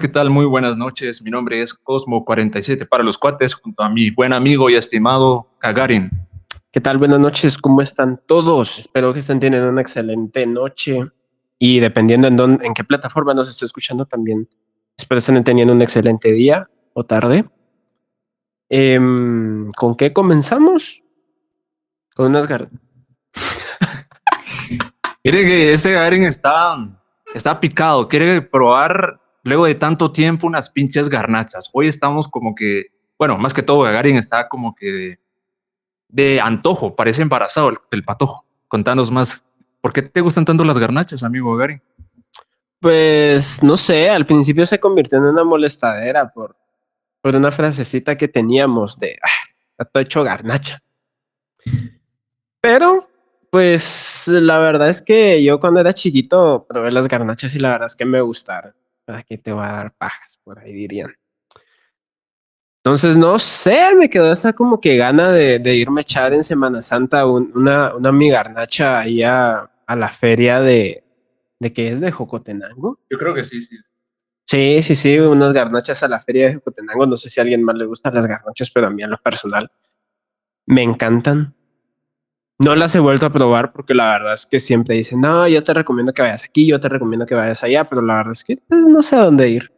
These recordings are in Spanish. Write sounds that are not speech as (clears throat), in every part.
¿qué tal? Muy buenas noches. Mi nombre es Cosmo47 para los cuates, junto a mi buen amigo y estimado Kagarin. ¿Qué tal? Buenas noches, ¿cómo están todos? Espero que estén teniendo una excelente noche y dependiendo en, dónde, en qué plataforma nos esté escuchando también, espero estén teniendo un excelente día o tarde. Em, ¿Con qué comenzamos? Con unas gar... (laughs) Mire que ese Gagarin está, está picado, quiere probar luego de tanto tiempo unas pinches garnachas. Hoy estamos como que, bueno, más que todo Gagarin está como que de, antojo, parece embarazado el, patojo. Contanos más, ¿por qué te gustan tanto las garnachas, amigo Gagarin? Pues no sé, al principio se convirtió en una molestadera por, por una frasecita que teníamos de, ah, está hecho garnacha. Pero, pues la verdad es que yo cuando era chiquito probé las garnachas y la verdad es que me gustaron. ¿Para qué te va a dar pajas? Por ahí dirían. Entonces, no sé, me quedó esa como que gana de, irme a echar en Semana Santa una, una migarnacha ahí a, la feria de, de que es de Jocotenango. Yo creo que sí, sí. Sí, sí, sí, unas garnachas a la feria de Jocotenango. No sé si a alguien más le gustan las garnachas, pero a mí en lo personal me encantan. No las he vuelto a probar porque la verdad es que siempre dicen, no, yo te recomiendo que vayas aquí, yo te recomiendo que vayas allá, pero la verdad es que pues, no sé a dónde ir.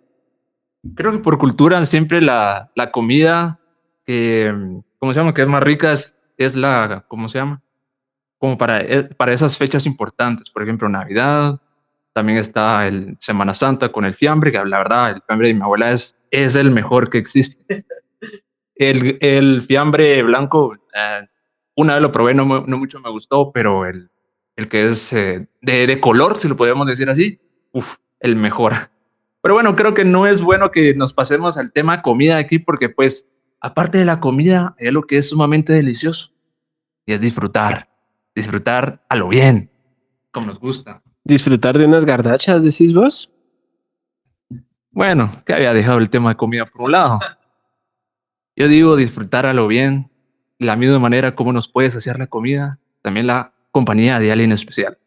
Creo que por cultura siempre la, la comida que, ¿cómo se llama? Que es más rica es, la, ¿cómo se llama? Como para, eh, para esas fechas importantes, por ejemplo, Navidad, también está el Semana Santa con el fiambre, que la verdad, el fiambre de mi abuela es, es el mejor que existe. (laughs) El, el fiambre blanco, eh, una vez lo probé, no, no mucho me gustó, pero el, el que es eh, de, de, color, si lo podemos decir así, el mejor. Pero bueno, creo que no es bueno que nos pasemos al tema comida aquí, porque pues, aparte de la comida, hay algo que es sumamente delicioso, y es disfrutar, disfrutar a lo bien, como nos gusta. ¿Disfrutar de unas gardachas, decís vos? Bueno, que había dejado el tema de comida por un lado. Yo digo disfrutar a lo bien, la misma manera como nos puede saciar la comida, también la compañía de alguien especial.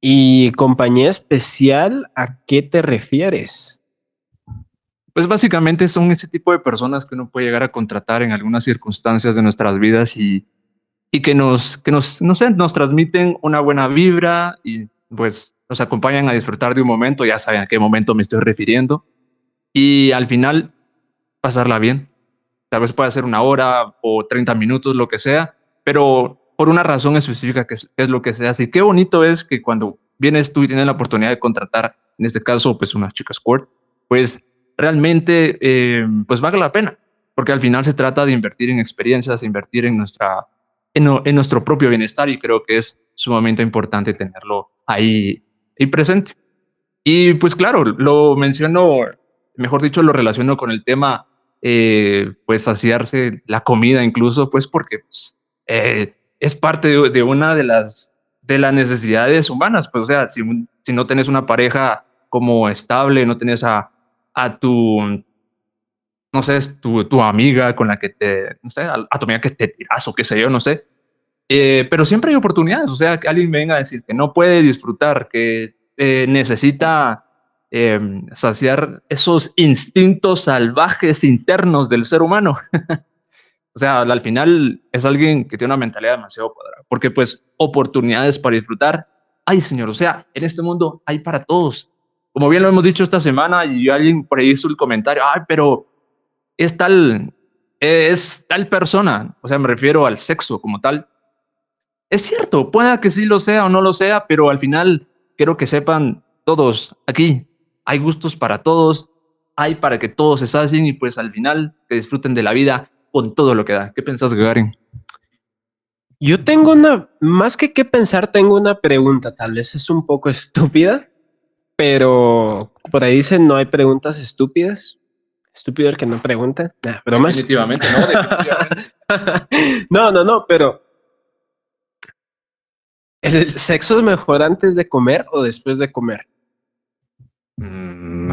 ¿Y compañía especial a qué te refieres? Pues básicamente son ese tipo de personas que uno puede llegar a contratar en algunas circunstancias de nuestras vidas y, y que nos, que nos, no sé, nos transmiten una buena vibra y pues nos acompañan a disfrutar de un momento, ya saben a qué momento me estoy refiriendo, y al final pasarla bien tal vez pueda ser una hora o 30 minutos, lo que sea, pero por una razón específica que es, lo que sea. Así qué bonito es que cuando vienes tú y tienes la oportunidad de contratar, en este caso, pues una chica squirt, pues realmente eh, pues valga la pena, porque al final se trata de invertir en experiencias, invertir en, nuestra, en, nuestro propio bienestar y creo que es sumamente importante tenerlo ahí, ahí presente. Y pues claro, lo menciono, mejor dicho, lo relaciono con el tema eh, pues saciarse la comida incluso, pues porque pues, eh, es parte de, una de las, de las necesidades humanas, pues o sea, si, si no tienes una pareja como estable, no tienes a, a tu, no sé, tu, tu amiga con la que te, no sé, a, tu amiga que te tiras o qué sé yo, no sé. Eh, pero siempre hay oportunidades, o sea, que alguien venga a decir que no puede disfrutar, que necesita Em, saciar esos instintos salvajes internos del ser humano. (laughs) o sea, al final es alguien que tiene una mentalidad demasiado cuadrada, porque pues oportunidades para disfrutar, hay señor, o sea, en este mundo hay para todos. Como bien lo hemos dicho esta semana y alguien por ahí hizo el comentario, ay, pero es tal, es tal persona, o sea, me refiero al sexo como tal. Es cierto, pueda que sí lo sea o no lo sea, pero al final quiero que sepan todos aquí hay gustos para todos, hay para que todos se sacien y pues al final que disfruten de la vida con todo lo que da. ¿Qué pensás, Gagarin? Yo tengo una, más que qué pensar, tengo una pregunta, tal vez es un poco (laughs) estúpida, pero por ahí dicen no hay preguntas estúpidas. Estúpido el que no pregunta. Definitivamente, no. (laughs) no, no, no, pero ¿el sexo es mejor antes de comer o después de comer? Mm,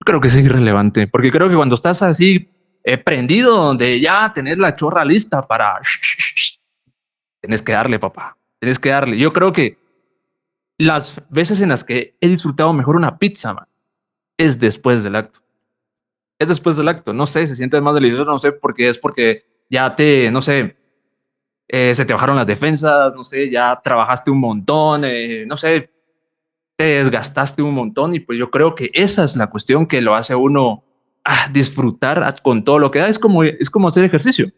creo que es irrelevante, porque creo que cuando estás así eh, prendido, donde ya tenés la chorra lista para... Tienes que darle, papá. Tienes que darle. Yo creo que las veces en las que he disfrutado mejor una pizza, man, es después del acto. Es después del acto. No sé, se siente más delicioso, no sé, porque es porque ya te, no sé, eh, se te bajaron las defensas, no sé, ya trabajaste un montón, eh, no sé, te desgastaste un montón y pues yo creo que esa es la cuestión que lo hace uno ah, disfrutar con todo lo que da. Es como, es como hacer ejercicio,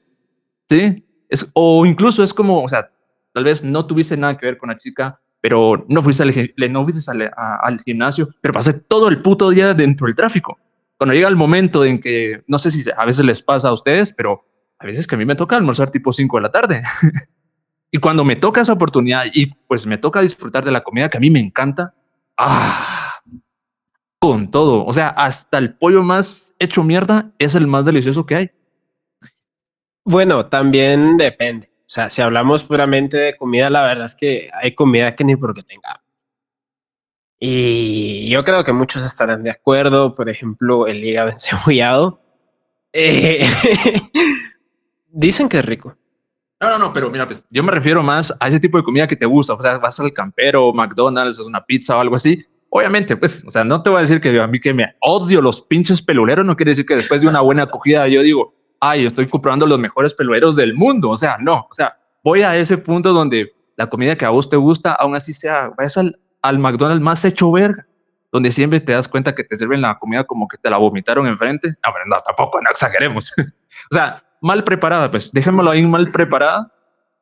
¿sí? Es, o incluso es como, o sea, tal vez no tuviste nada que ver con la chica, pero no fuiste al, no fuiste al, gimnasio, pero pasé todo el puto día dentro del tráfico. Cuando llega el momento en que, no sé si a veces les pasa a ustedes, pero a veces que a mí me toca almorzar tipo 5 de la tarde. (laughs) y cuando me toca esa oportunidad y pues me toca disfrutar de la comida que a mí me encanta, ah, con todo, o sea, hasta el pollo más hecho mierda es el más delicioso que hay. Bueno, también depende. O sea, si hablamos puramente de comida, la verdad es que hay comida que ni porque tenga. Y yo creo que muchos estarán de acuerdo. Por ejemplo, el hígado (laughs) encebollado. Eh, (laughs) dicen que es rico. No, no, no, pero mira, pues yo me refiero más a ese tipo de comida que te gusta. O sea, vas al campero, McDonald's, es una pizza o algo así. Obviamente, pues, o sea, no te voy a decir que a mí que me odio los pinches peluleros, no quiere decir que después de una buena acogida yo digo, ay, estoy comprando los mejores pelueros del mundo. O sea, no, o sea, voy a ese punto donde la comida que a vos te gusta, aún así sea, vayas al, al McDonald's más hecho verga, donde siempre te das cuenta que te sirven la comida como que te la vomitaron enfrente. No, pero no, tampoco, no exageremos. (laughs) o sea, mal preparada, pues déjenmelo ahí mal preparada,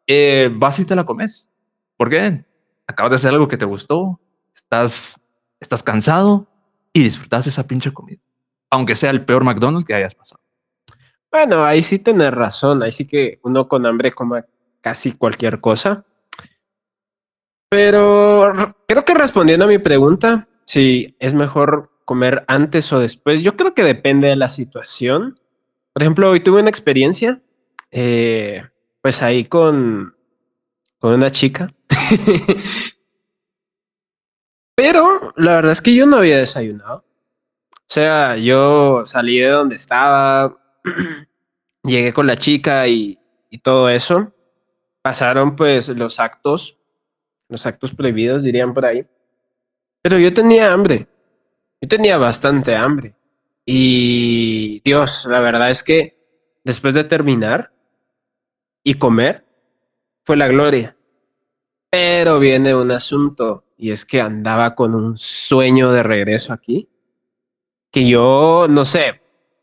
eh, vas y te la comes. ¿Por qué? Acabas de hacer algo que te gustó, estás, estás cansado y disfrutas esa pinche comida, aunque sea el peor McDonald's que hayas pasado. Bueno, ahí sí tenés razón. Ahí sí que uno con hambre coma casi cualquier cosa. Pero creo que respondiendo a mi pregunta, si es mejor comer antes o después, yo creo que depende de la situación. Por ejemplo, hoy tuve una experiencia, eh, pues ahí con, con una chica. (laughs) Pero la verdad es que yo no había desayunado. O sea, yo salí de donde estaba, (clears throat) llegué con la chica y, todo eso. Pasaron pues los actos, los actos prohibidos, dirían por ahí. Pero yo tenía hambre. Yo tenía bastante hambre. Y Dios, la verdad es que después de terminar y comer, fue la gloria. Pero viene un asunto y es que andaba con un sueño de regreso aquí. Que yo, no sé,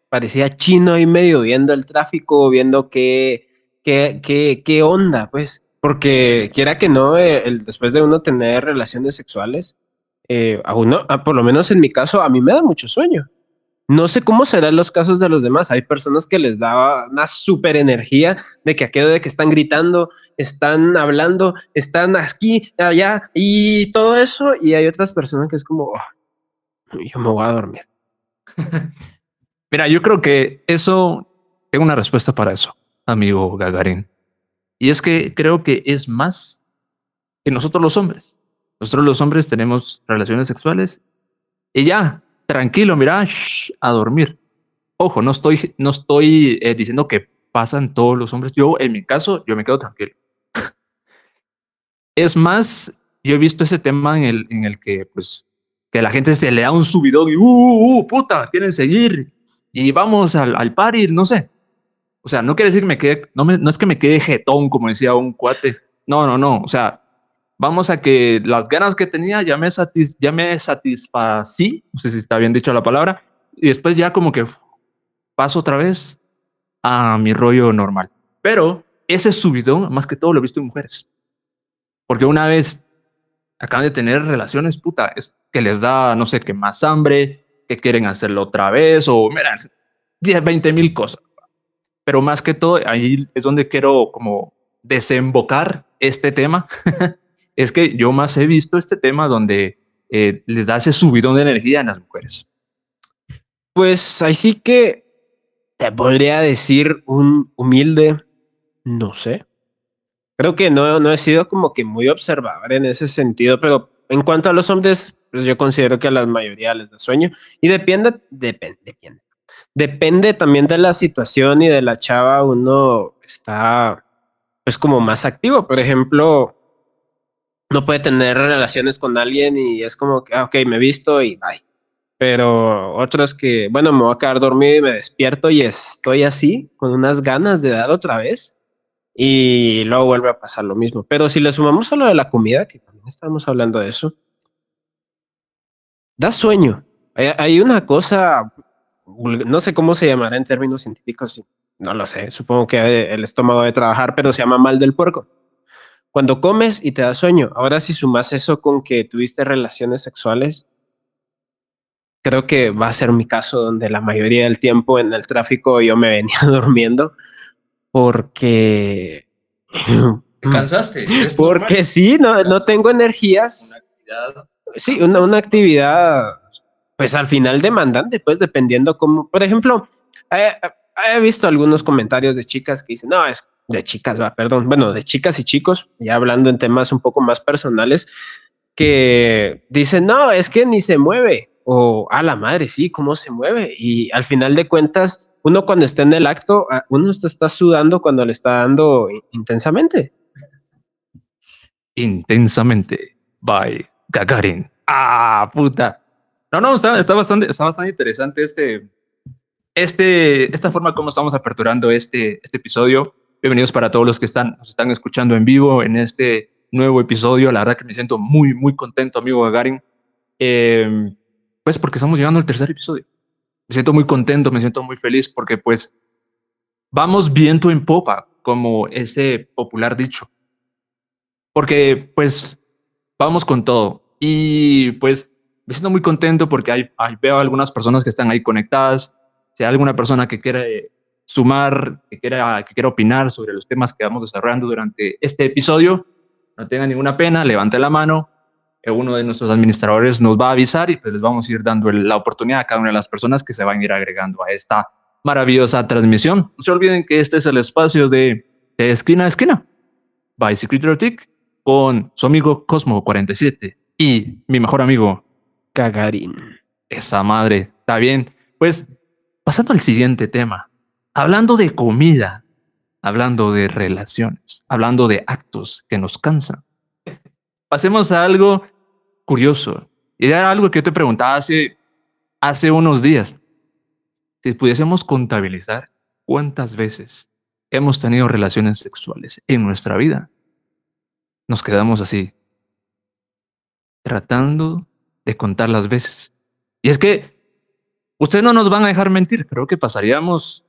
parecía chino y medio viendo el tráfico, viendo qué, qué, qué, qué onda, pues. Porque quiera que no, eh, el, después de uno tener relaciones sexuales, eh, a uno, por lo menos en mi caso, a mí me da mucho sueño. No sé cómo serán los casos de los demás. Hay personas que les da una super energía de que aquello de que están gritando, están hablando, están aquí, allá y todo eso. Y hay otras personas que es como, oh, yo me voy a dormir. (laughs) Mira, yo creo que eso, tengo una respuesta para eso, amigo Gagarin. Y es que creo que es más que nosotros los hombres. Nosotros los hombres tenemos relaciones sexuales y ya, tranquilo, mira, a dormir. Ojo, no estoy, no estoy eh, diciendo que pasan todos los hombres. Yo, en mi caso, yo me quedo tranquilo. es más, yo he visto ese tema en el, en el que, pues, que la gente se le da un subidón y, uh, uh, uh puta, quieren seguir y vamos al, al party, no sé. O sea, no quiere decir que me quede, no, me, no es que me quede jetón, como decía un cuate. No, no, no. O sea, vamos a que las ganas que tenía ya me, satis, ya me satisfací, no sé si está bien dicho la palabra, y después ya como que paso otra vez a mi rollo normal. Pero ese subidón, más que todo, lo he visto en mujeres. Porque una vez acaban de tener relaciones, puta, es que les da, no sé, qué más hambre, que quieren hacerlo otra vez o, mira, 10, 20 mil cosas. Pero más que todo, ahí es donde quiero como desembocar este tema. (laughs) es que yo más he visto este tema donde eh, les da ese subidón de energía a las mujeres. Pues ahí sí que te podría decir un humilde, no sé. Creo que no, no he sido como que muy observador en ese sentido, pero en cuanto a los hombres, pues yo considero que a la mayoría les da sueño. Y depende, depende, depende. Depende también de la situación y de la chava, uno está pues como más activo. Por ejemplo, no puede tener relaciones con alguien y es como que, ah, ok, me he visto y bye. Pero otros que, bueno, me voy a quedar dormido y me despierto y estoy así, con unas ganas de dar otra vez y luego vuelve a pasar lo mismo. Pero si le sumamos a lo de la comida, que también estamos hablando de eso, da sueño. Hay, una cosa, no sé cómo se llamará en términos científicos, no lo sé, supongo que el estómago debe trabajar, pero se llama mal del puerco. Cuando comes y te da sueño, ahora si sumas eso con que tuviste relaciones sexuales, creo que va a ser mi caso donde la mayoría del tiempo en el tráfico yo me venía (laughs) durmiendo porque... ¿Te cansaste? Porque sí, no, no tengo energías. Sí, una, una actividad, pues al final demandante, pues dependiendo cómo, por ejemplo, he visto algunos comentarios de chicas que dicen, no, es de chicas, va, perdón, bueno, de chicas y chicos, ya hablando en temas un poco más personales, que dicen, no, es que ni se mueve, o a la madre, sí, cómo se mueve. Y al final de cuentas, uno cuando está en el acto, uno está, sudando cuando le está dando intensamente. Intensamente, by Gagarin. Ah, puta. No, no, está, está, bastante, está bastante interesante este, este, esta forma como estamos aperturando este, este episodio. Bienvenidos para todos los que están, nos están escuchando en vivo en este nuevo episodio. La verdad que me siento muy, muy contento, amigo Gagarin. Em, pues porque estamos llegando al tercer episodio. Me siento muy contento, me siento muy feliz porque pues vamos viento en popa, como ese popular dicho. Porque pues vamos con todo. Y pues me siento muy contento porque hay, hay, veo algunas personas que están ahí conectadas. Si hay alguna persona que quiere sumar, que quiera, que quiera opinar sobre los temas que vamos desarrollando durante este episodio, no tenga ninguna pena, levante la mano. Uno de nuestros administradores nos va a avisar y pues les vamos a ir dando la oportunidad a cada una de las personas que se van a ir agregando a esta maravillosa transmisión. No se olviden que este es el espacio de, de esquina a esquina, by Secret con su amigo Cosmo47 y mi mejor amigo Gagarin. Esa madre, está bien. Pues pasando al siguiente tema. Hablando de comida, hablando de relaciones, hablando de actos que nos cansan. Pasemos a algo curioso. Y era algo que yo te preguntaba hace, hace unos días. Si pudiésemos contabilizar cuántas veces hemos tenido relaciones sexuales en nuestra vida, nos quedamos así, tratando de contar las veces. Y es que ustedes no nos van a dejar mentir, creo que pasaríamos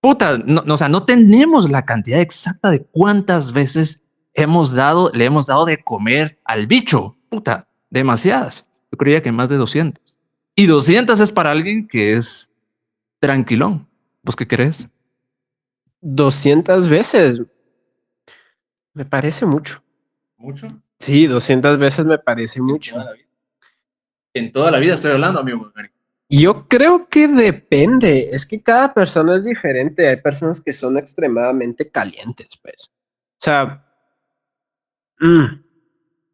puta, no, o sea, no tenemos la cantidad exacta de cuántas veces hemos dado, le hemos dado de comer al bicho. Puta, demasiadas. Yo creía que más de 200. Y 200 es para alguien que es tranquilón. ¿Vos qué crees? 200 veces. Me parece mucho. ¿Mucho? Sí, 200 veces me parece mucho. En toda la vida estoy hablando, amigo. Yo creo que depende. Es que cada persona es diferente. Hay personas que son extremadamente calientes, pues. O sea, mm,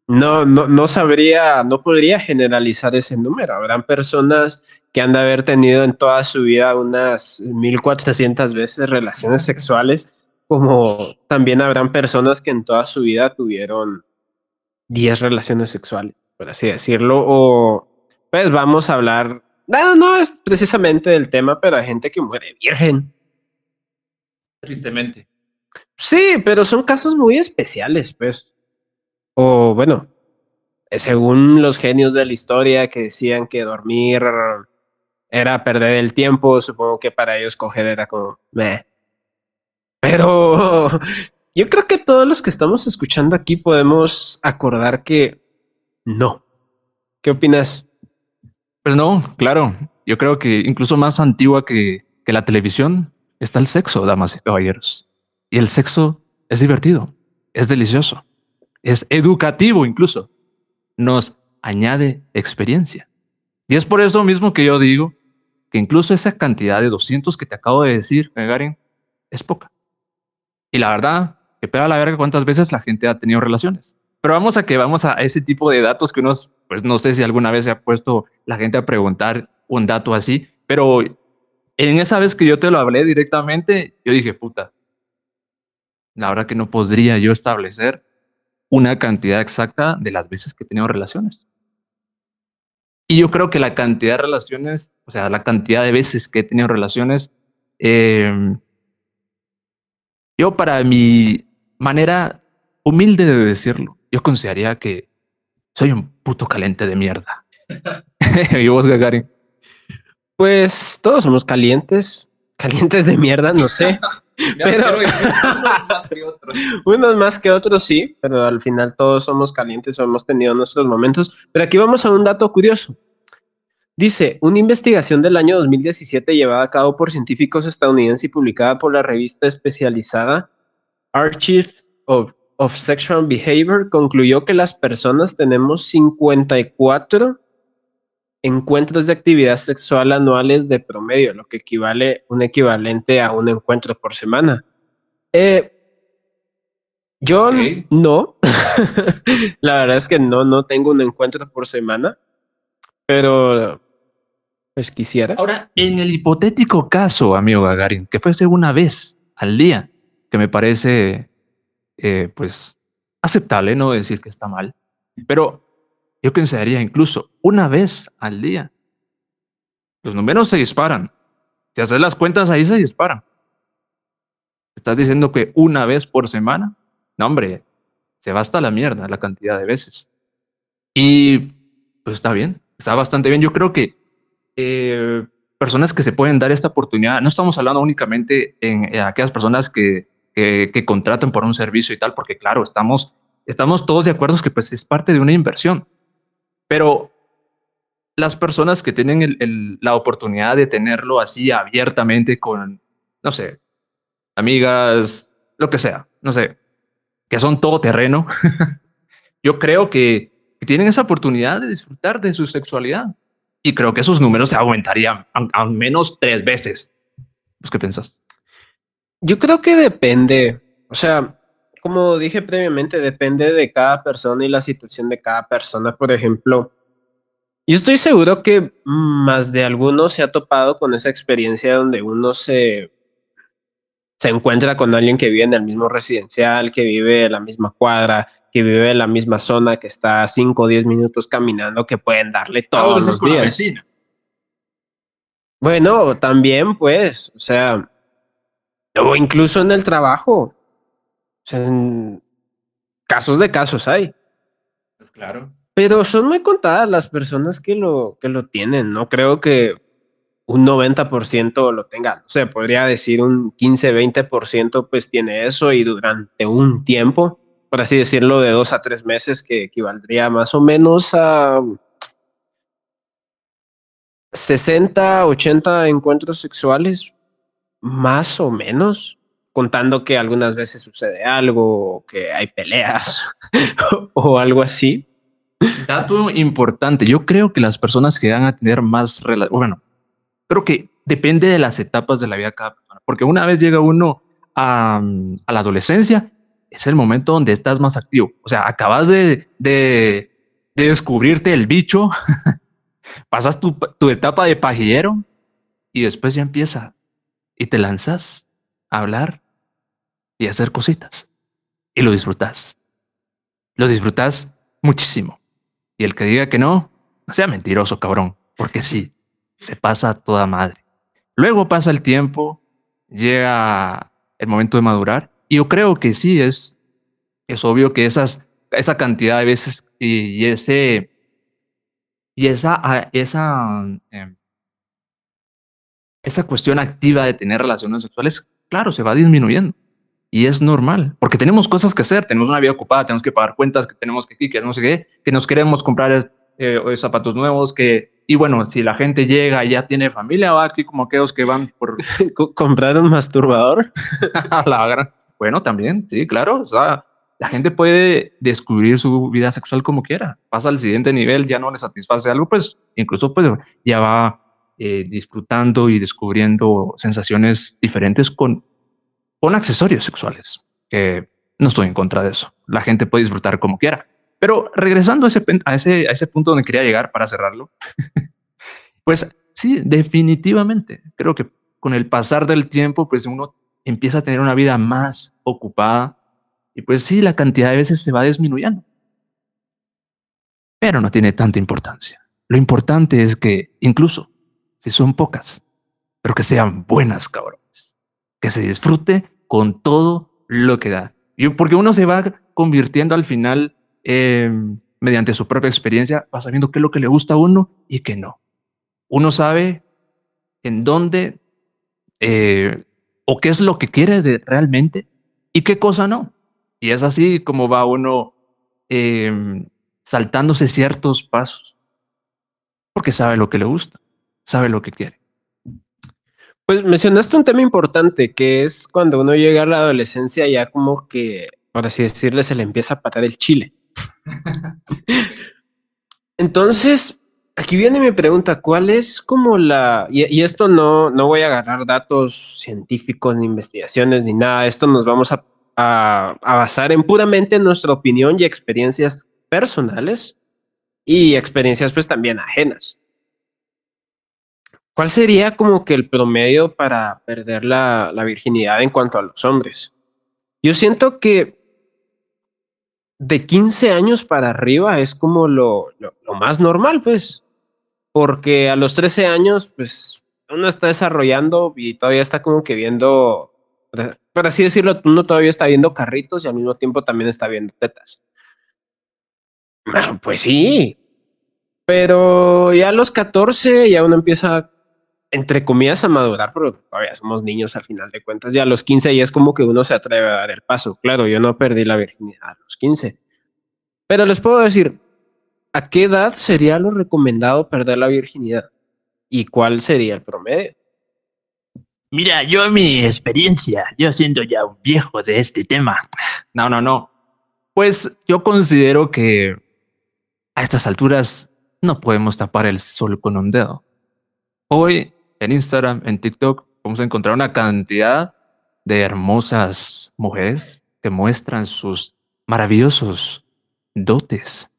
no, no, no sabría, no podría generalizar ese número. Habrán personas que han de haber tenido en toda su vida unas 1400 veces relaciones sexuales, como también habrán personas que en toda su vida tuvieron 10 relaciones sexuales, por así decirlo. O, pues vamos a hablar no, no es precisamente del tema, pero hay gente que muere virgen. Tristemente. Sí, pero son casos muy especiales, pues. O bueno, según los genios de la historia que decían que dormir era perder el tiempo, supongo que para ellos coger era como, meh. Pero (laughs) yo creo que todos los que estamos escuchando aquí podemos acordar que no. ¿Qué opinas? Pues no, claro. Yo creo que incluso más antigua que, la televisión está el sexo, damas y caballeros. Y el sexo es divertido, es delicioso, es educativo incluso. Nos añade experiencia. Y es por eso mismo que yo digo que incluso esa cantidad de 200 que te acabo de decir, Gagarin, es poca. Y la verdad, que pega la verga cuántas veces la gente ha tenido relaciones. Pero vamos a que vamos a ese tipo de datos que unos pues no sé si alguna vez se ha puesto la gente a preguntar un dato así, pero en esa vez que yo te lo hablé directamente, yo dije, puta, la verdad que no podría yo establecer una cantidad exacta de las veces que he tenido relaciones. Y yo creo que la cantidad de relaciones, o sea, la cantidad de veces que he tenido relaciones, eh, yo para mi manera humilde de decirlo, yo consideraría que soy un puto caliente de mierda. (laughs) ¿Y vos, Gagarin? Pues todos somos calientes, calientes de mierda, no sé. (laughs) pero unos (laughs) más, que otros. unos más que otros sí, pero al final todos somos calientes o hemos tenido nuestros momentos. Pero aquí vamos a un dato curioso. Dice, una investigación del año 2017 llevada a cabo por científicos estadounidenses y publicada por la revista especializada Archive of, of Sexual Behavior concluyó que las personas tenemos 54 encuentros de actividad sexual anuales de promedio, lo que equivale un equivalente a un encuentro por semana. Eh, yo no, (laughs) la verdad es que no, no tengo un encuentro por semana, pero pues quisiera. Ahora, en el hipotético caso, amigo Gagarin, que fuese una vez al día, que me parece, eh, pues, aceptable, no decir que está mal, pero yo pensaría incluso una vez al día. Los números se disparan. Si haces las cuentas ahí se disparan. Estás diciendo que una vez por semana. No, hombre, se va hasta la mierda la cantidad de veces. Y pues está bien, está bastante bien. Yo creo que eh, personas que se pueden dar esta oportunidad. No estamos hablando únicamente en, aquellas personas que, que, contratan por un servicio y tal, porque claro, estamos, estamos todos de acuerdo que pues es parte de una inversión. Pero las personas que tienen la oportunidad de tenerlo así abiertamente con, no sé, amigas, lo que sea, no sé, que son todo terreno, (laughs) yo creo que tienen esa oportunidad de disfrutar de su sexualidad y creo que esos números se aumentarían al menos tres veces. ¿Pues qué piensas? Yo creo que depende. O sea, como dije previamente, depende de cada persona y la situación de cada persona. Por ejemplo, yo estoy seguro que más de alguno se ha topado con esa experiencia donde uno se, se encuentra con alguien que vive en el mismo residencial, que vive en la misma cuadra, que vive en la misma zona, que está a 5 o 10 minutos caminando, que pueden darle todos los días. Bueno, también pues, o sea, o incluso en el trabajo. O sea, en casos de casos hay. Pues claro. Pero son muy contadas las personas que lo, que lo tienen. No creo que un 90% lo tenga. O sea, podría decir un 15, 20% pues tiene eso y durante un tiempo por así decirlo, de dos a tres meses, que equivaldría más o menos a 60, 80 encuentros sexuales, más o menos, contando que algunas veces sucede algo, que hay peleas (laughs) o algo así. Dato importante, yo creo que las personas que van a tener más, bueno, creo que depende de las etapas de la vida de cada porque una vez llega uno a, a la adolescencia, es el momento donde estás más activo. O sea, acabas de, de, descubrirte el bicho, (laughs) pasas tu, tu etapa de pajillero y después ya empieza y te lanzas a hablar y a hacer cositas y lo disfrutas. Lo disfrutas muchísimo. Y el que diga que no, sea mentiroso, cabrón, porque sí, se pasa toda madre. Luego pasa el tiempo, llega el momento de madurar y yo creo que sí, es, es obvio que esas, esa cantidad de veces y, ese y esa, esa, em, esa cuestión activa de tener relaciones sexuales, claro, se va disminuyendo. Y es normal, porque tenemos cosas que hacer, tenemos una vida ocupada, tenemos que pagar cuentas, que tenemos que, que no sé qué, que nos queremos comprar eh, zapatos nuevos, que, y bueno, si la gente llega y ya tiene familia, va aquí como aquellos que van por (laughs) comprar un masturbador. (laughs) la gran, bueno, también, sí, claro. O sea, la gente puede descubrir su vida sexual como quiera. Pasa al siguiente nivel, ya no le satisface algo, pues incluso pues ya va eh, disfrutando y descubriendo sensaciones diferentes con, con accesorios sexuales. Que no estoy en contra de eso. La gente puede disfrutar como quiera. Pero regresando a ese, a ese, a ese punto donde quería llegar para cerrarlo, (laughs) pues sí, definitivamente. Creo que con el pasar del tiempo, pues uno empieza a tener una vida más ocupada Y pues sí, la cantidad de veces se va disminuyendo. Pero no tiene tanta importancia. Lo importante es que incluso si son pocas, pero que sean buenas, cabrones. Que se disfrute con todo lo que da. Y porque uno se va convirtiendo al final, em, mediante su propia experiencia, va sabiendo qué es lo que le gusta a uno y qué no. Uno sabe en dónde eh, o qué es lo que quiere realmente y qué cosa no. Y es así como va uno em, saltándose ciertos pasos, porque sabe lo que le gusta, sabe lo que quiere. Pues mencionaste un tema importante que es cuando uno llega a la adolescencia ya como que, por así decirle, se le empieza a patar el chile. (laughs) Entonces, aquí viene mi pregunta, ¿cuál es como la... Y, esto no, no voy a agarrar datos científicos ni investigaciones ni nada, esto nos vamos a, a, a basar en puramente nuestra opinión y experiencias personales y experiencias pues también ajenas. ¿Cuál sería como que el promedio para perder la, virginidad en cuanto a los hombres? Yo siento que de 15 años para arriba es como lo, más normal, pues. Porque a los 13 años, pues, uno está desarrollando y todavía está como que viendo, por así decirlo, uno todavía está viendo carritos y al mismo tiempo también está viendo tetas. pues sí. Pero ya a los 14 ya uno empieza entre comillas, a madurar, pero todavía somos niños al final de cuentas. Ya a los 15 ya es como que uno se atreve a dar el paso. Claro, yo no perdí la virginidad a los 15. Pero les puedo decir, ¿a qué edad sería lo recomendado perder la virginidad? ¿Y cuál sería el promedio? Mira, yo mi experiencia, yo siendo ya un viejo de este tema. No, no, no. Pues yo considero que a estas alturas no podemos tapar el sol con un dedo. Hoy en Instagram, en TikTok, vamos a encontrar una cantidad de hermosas mujeres que muestran sus maravillosos dotes.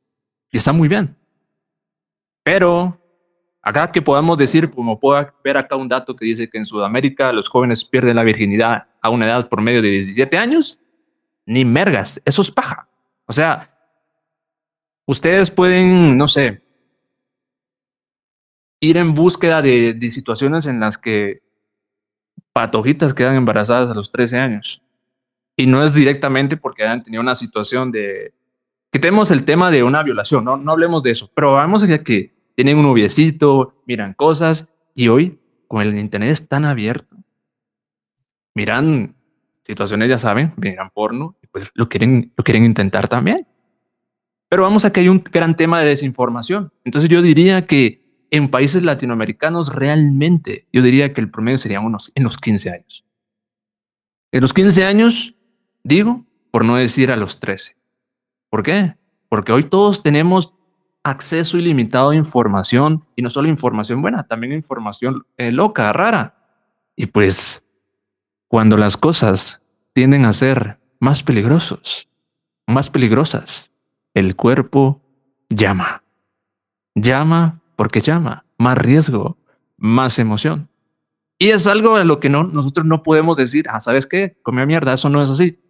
Y está muy bien. Pero acá que podamos decir, como puedo ver acá un dato que dice que en Sudamérica los jóvenes pierden la virginidad a una edad por medio de 17 años, ni mergas, eso es paja. O sea, ustedes pueden, no sé, ir en búsqueda de, situaciones en las que patojitas quedan embarazadas a los 13 años. Y no es directamente porque hayan tenido una situación de... Quitemos el tema de una violación, no, no hablemos de eso, pero vamos a que tienen un noviecito, miran cosas y hoy con el internet es tan abierto. Miran situaciones, ya saben, miran porno y pues lo quieren, lo quieren intentar también. Pero vamos a que hay un gran tema de desinformación. Entonces yo diría que en países latinoamericanos realmente yo diría que el promedio sería unos en los 15 años. En los 15 años, digo, por no decir a los 13. ¿Por qué? Porque hoy todos tenemos acceso ilimitado a información y no solo información buena, también información eh, loca, rara. Y pues cuando las cosas tienden a ser más peligrosos, más peligrosas, el cuerpo llama. Llama porque llama, más riesgo, más emoción. Y es algo a lo que no, nosotros no podemos decir, ah, ¿sabes qué? Come mierda, eso no es así.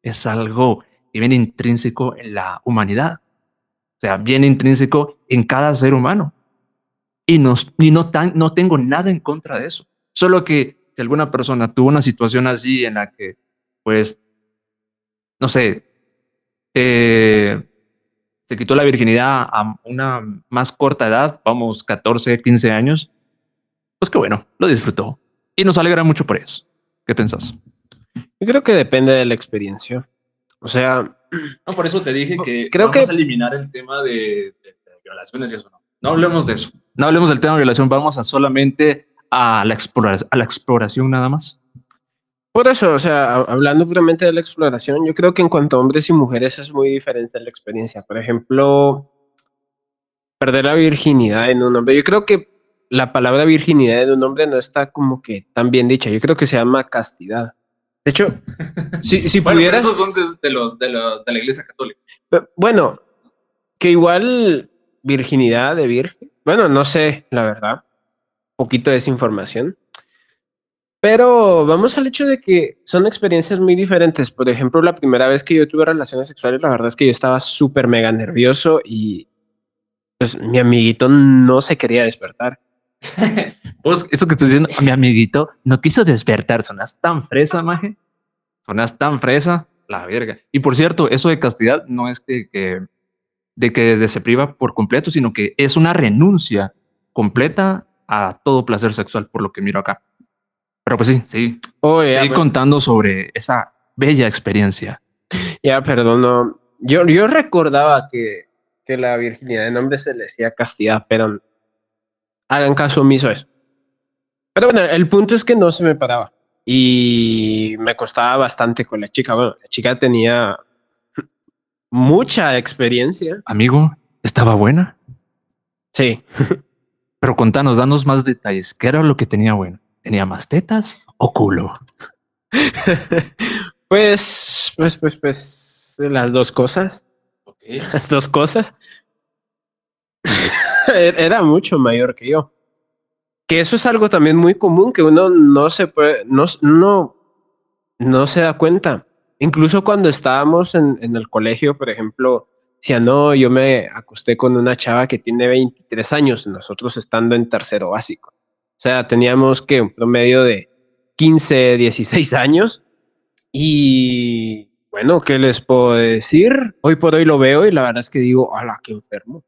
Es algo que viene intrínseco en la humanidad. O sea, viene intrínseco en cada ser humano. Y, no, y no, tan, no tengo nada en contra de eso. Solo que si alguna persona tuvo una situación así en la que, pues, no sé, eh, se quitó la virginidad a una más corta edad, vamos, 14, 15 años, pues que bueno, lo disfrutó y nos alegra mucho por eso. ¿Qué pensás? Yo creo que depende de la experiencia. O sea, (clears throat) no, por eso te dije que creo vamos que... a eliminar el tema de, violaciones y eso no. No hablemos de eso. No hablemos del tema de violación, vamos a solamente a la, a la exploración nada más. Por eso, o sea, hablando puramente de la exploración, yo creo que en cuanto a hombres y mujeres es muy diferente la experiencia. Por ejemplo, perder la virginidad en un hombre. Yo creo que la palabra virginidad en un hombre no está como que tan bien dicha. Yo creo que se llama castidad. De hecho, (laughs) si, si pudieras. Esos son de, los, de, la, iglesia católica. Bueno, que igual virginidad de virgen. Bueno, no sé, la verdad. Poquito de esa información. Pero vamos al hecho de que son experiencias muy diferentes. Por ejemplo, la primera vez que yo tuve relaciones sexuales, la verdad es que yo estaba súper mega nervioso y pues mi amiguito no se quería despertar. (laughs) Vos, eso que estoy diciendo, mi amiguito no quiso despertar. Sonas tan fresa, maje. Sonas tan fresa, la verga. Y por cierto, eso de castidad no es que, que de que se priva por completo, sino que es una renuncia completa a todo placer sexual, por lo que miro acá. Pero pues sí, sí. Oh, pues, contando sobre esa bella experiencia. ya, perdón, no. Yo, yo recordaba que, que la virginidad de nombre se le decía castidad, pero hagan caso omiso a eso. Pero bueno, el punto es que no se me paraba y me costaba bastante con la chica. Bueno, la chica tenía mucha experiencia. Amigo, ¿estaba buena? Sí. (laughs) Pero contanos, danos más detalles. ¿Qué era lo que tenía bueno? ¿Tenía más tetas o culo? (laughs) Pues, pues, pues, pues, las dos cosas. (laughs) Las dos cosas. (laughs) Era mucho mayor que yo. Que eso es algo también muy común que uno no se puede, no, no, no se da cuenta. Incluso cuando estábamos en, en el colegio, por ejemplo, decía, no, yo me acosté con una chava que tiene 23 años, nosotros estando en tercero básico. O sea, teníamos que un promedio de 15, 16 años. Y bueno, ¿qué les puedo decir? Hoy por hoy lo veo y la verdad es que digo, ala, qué enfermo.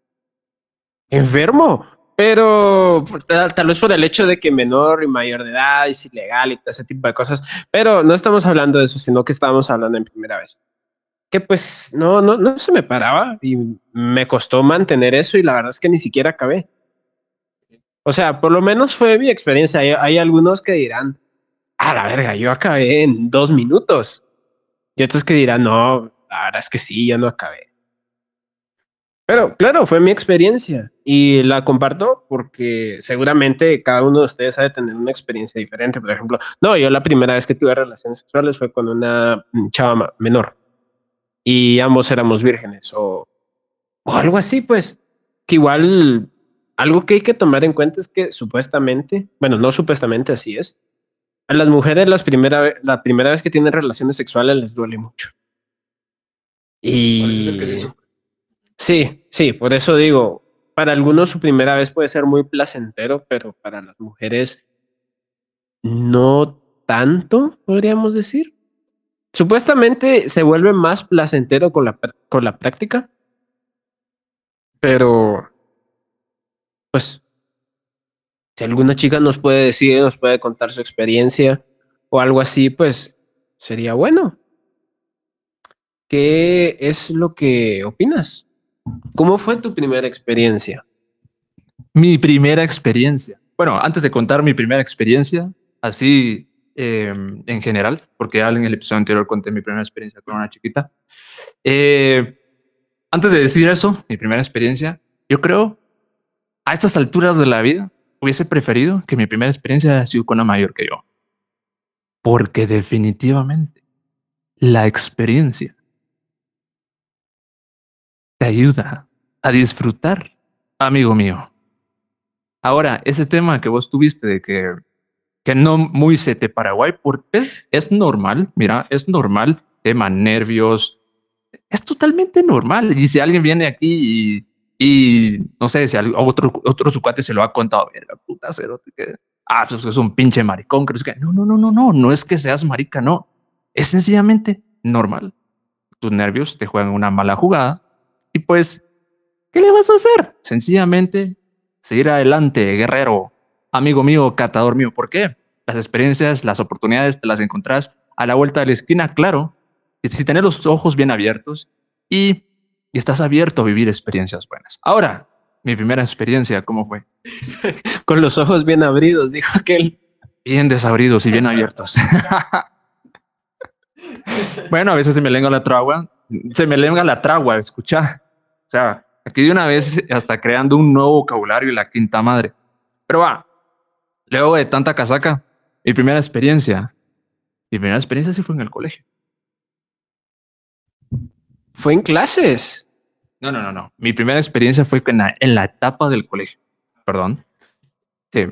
Enfermo. Pero pues, tal, tal vez por el hecho de que menor y mayor de edad es ilegal y todo ese tipo de cosas. Pero no estamos hablando de eso, sino que estábamos hablando en primera vez. Que pues no, no, no se me paraba y me costó mantener eso y la verdad es que ni siquiera acabé. O sea, por lo menos fue mi experiencia. Hay, algunos que dirán, a la verga, yo acabé en dos minutos. Y otros que dirán, no, la verdad es que sí, yo no acabé. Pero claro, fue mi experiencia y la comparto porque seguramente cada uno de ustedes ha de tener una experiencia diferente. Por ejemplo, no, yo la primera vez que tuve relaciones sexuales fue con una mm, chava menor y ambos éramos vírgenes o, o algo así, pues, que igual algo que hay que tomar en cuenta es que supuestamente, bueno, no supuestamente así es, a las mujeres las primera, la primera vez que tienen relaciones sexuales les duele mucho. Y sí, sí, por eso digo, para algunos su primera vez puede ser muy placentero, pero para las mujeres no tanto, podríamos decir. Supuestamente se vuelve más placentero con la, con la práctica, pero pues si alguna chica nos puede decir, nos puede contar su experiencia o algo así, pues sería bueno. ¿Qué es lo que opinas? ¿Cómo fue tu primera experiencia? Mi primera experiencia. Bueno, antes de contar mi primera experiencia, así eh, en general, porque ya en el episodio anterior conté mi primera experiencia con una chiquita. Eh, antes de decir eso, mi primera experiencia, yo creo a estas alturas de la vida hubiese preferido que mi primera experiencia haya sido con una mayor que yo. Porque definitivamente la experiencia te ayuda a disfrutar, amigo mío. Ahora, ese tema que vos tuviste de que, que no muy se te Paraguay, porque es, es normal, mira, es normal, tema nervios, es totalmente normal. Y si alguien viene aquí y, y no sé, si otro, otro su cuate se lo ha contado, verga, puta que, ah, pues es un pinche maricón, que no sé qué". no, no, no, no, no, es que seas marica, no, es sencillamente normal. Tus nervios te juegan una mala jugada y pues, ¿qué le vas a hacer? Sencillamente seguir adelante, guerrero, amigo mío, catador mío. ¿Por qué? Las experiencias, las oportunidades te las encontrás a la vuelta de la esquina, claro. Si tenés los ojos bien abiertos y, y estás abierto a vivir experiencias buenas. Ahora, mi primera experiencia, ¿cómo fue? (laughs) Con los ojos bien abridos, dijo aquel. Bien desabridos y bien abiertos. (laughs) bueno, a veces se me lenga la tragua. Se me lenga la tragua, escucha. O sea, aquí de una vez hasta creando un nuevo vocabulario y la quinta madre. Pero va, luego de tanta casaca, mi primera experiencia, mi primera experiencia sí fue en el colegio. Fue en clases. No, no, no, no. Mi primera experiencia fue en la, en la etapa del colegio. Perdón. Sí.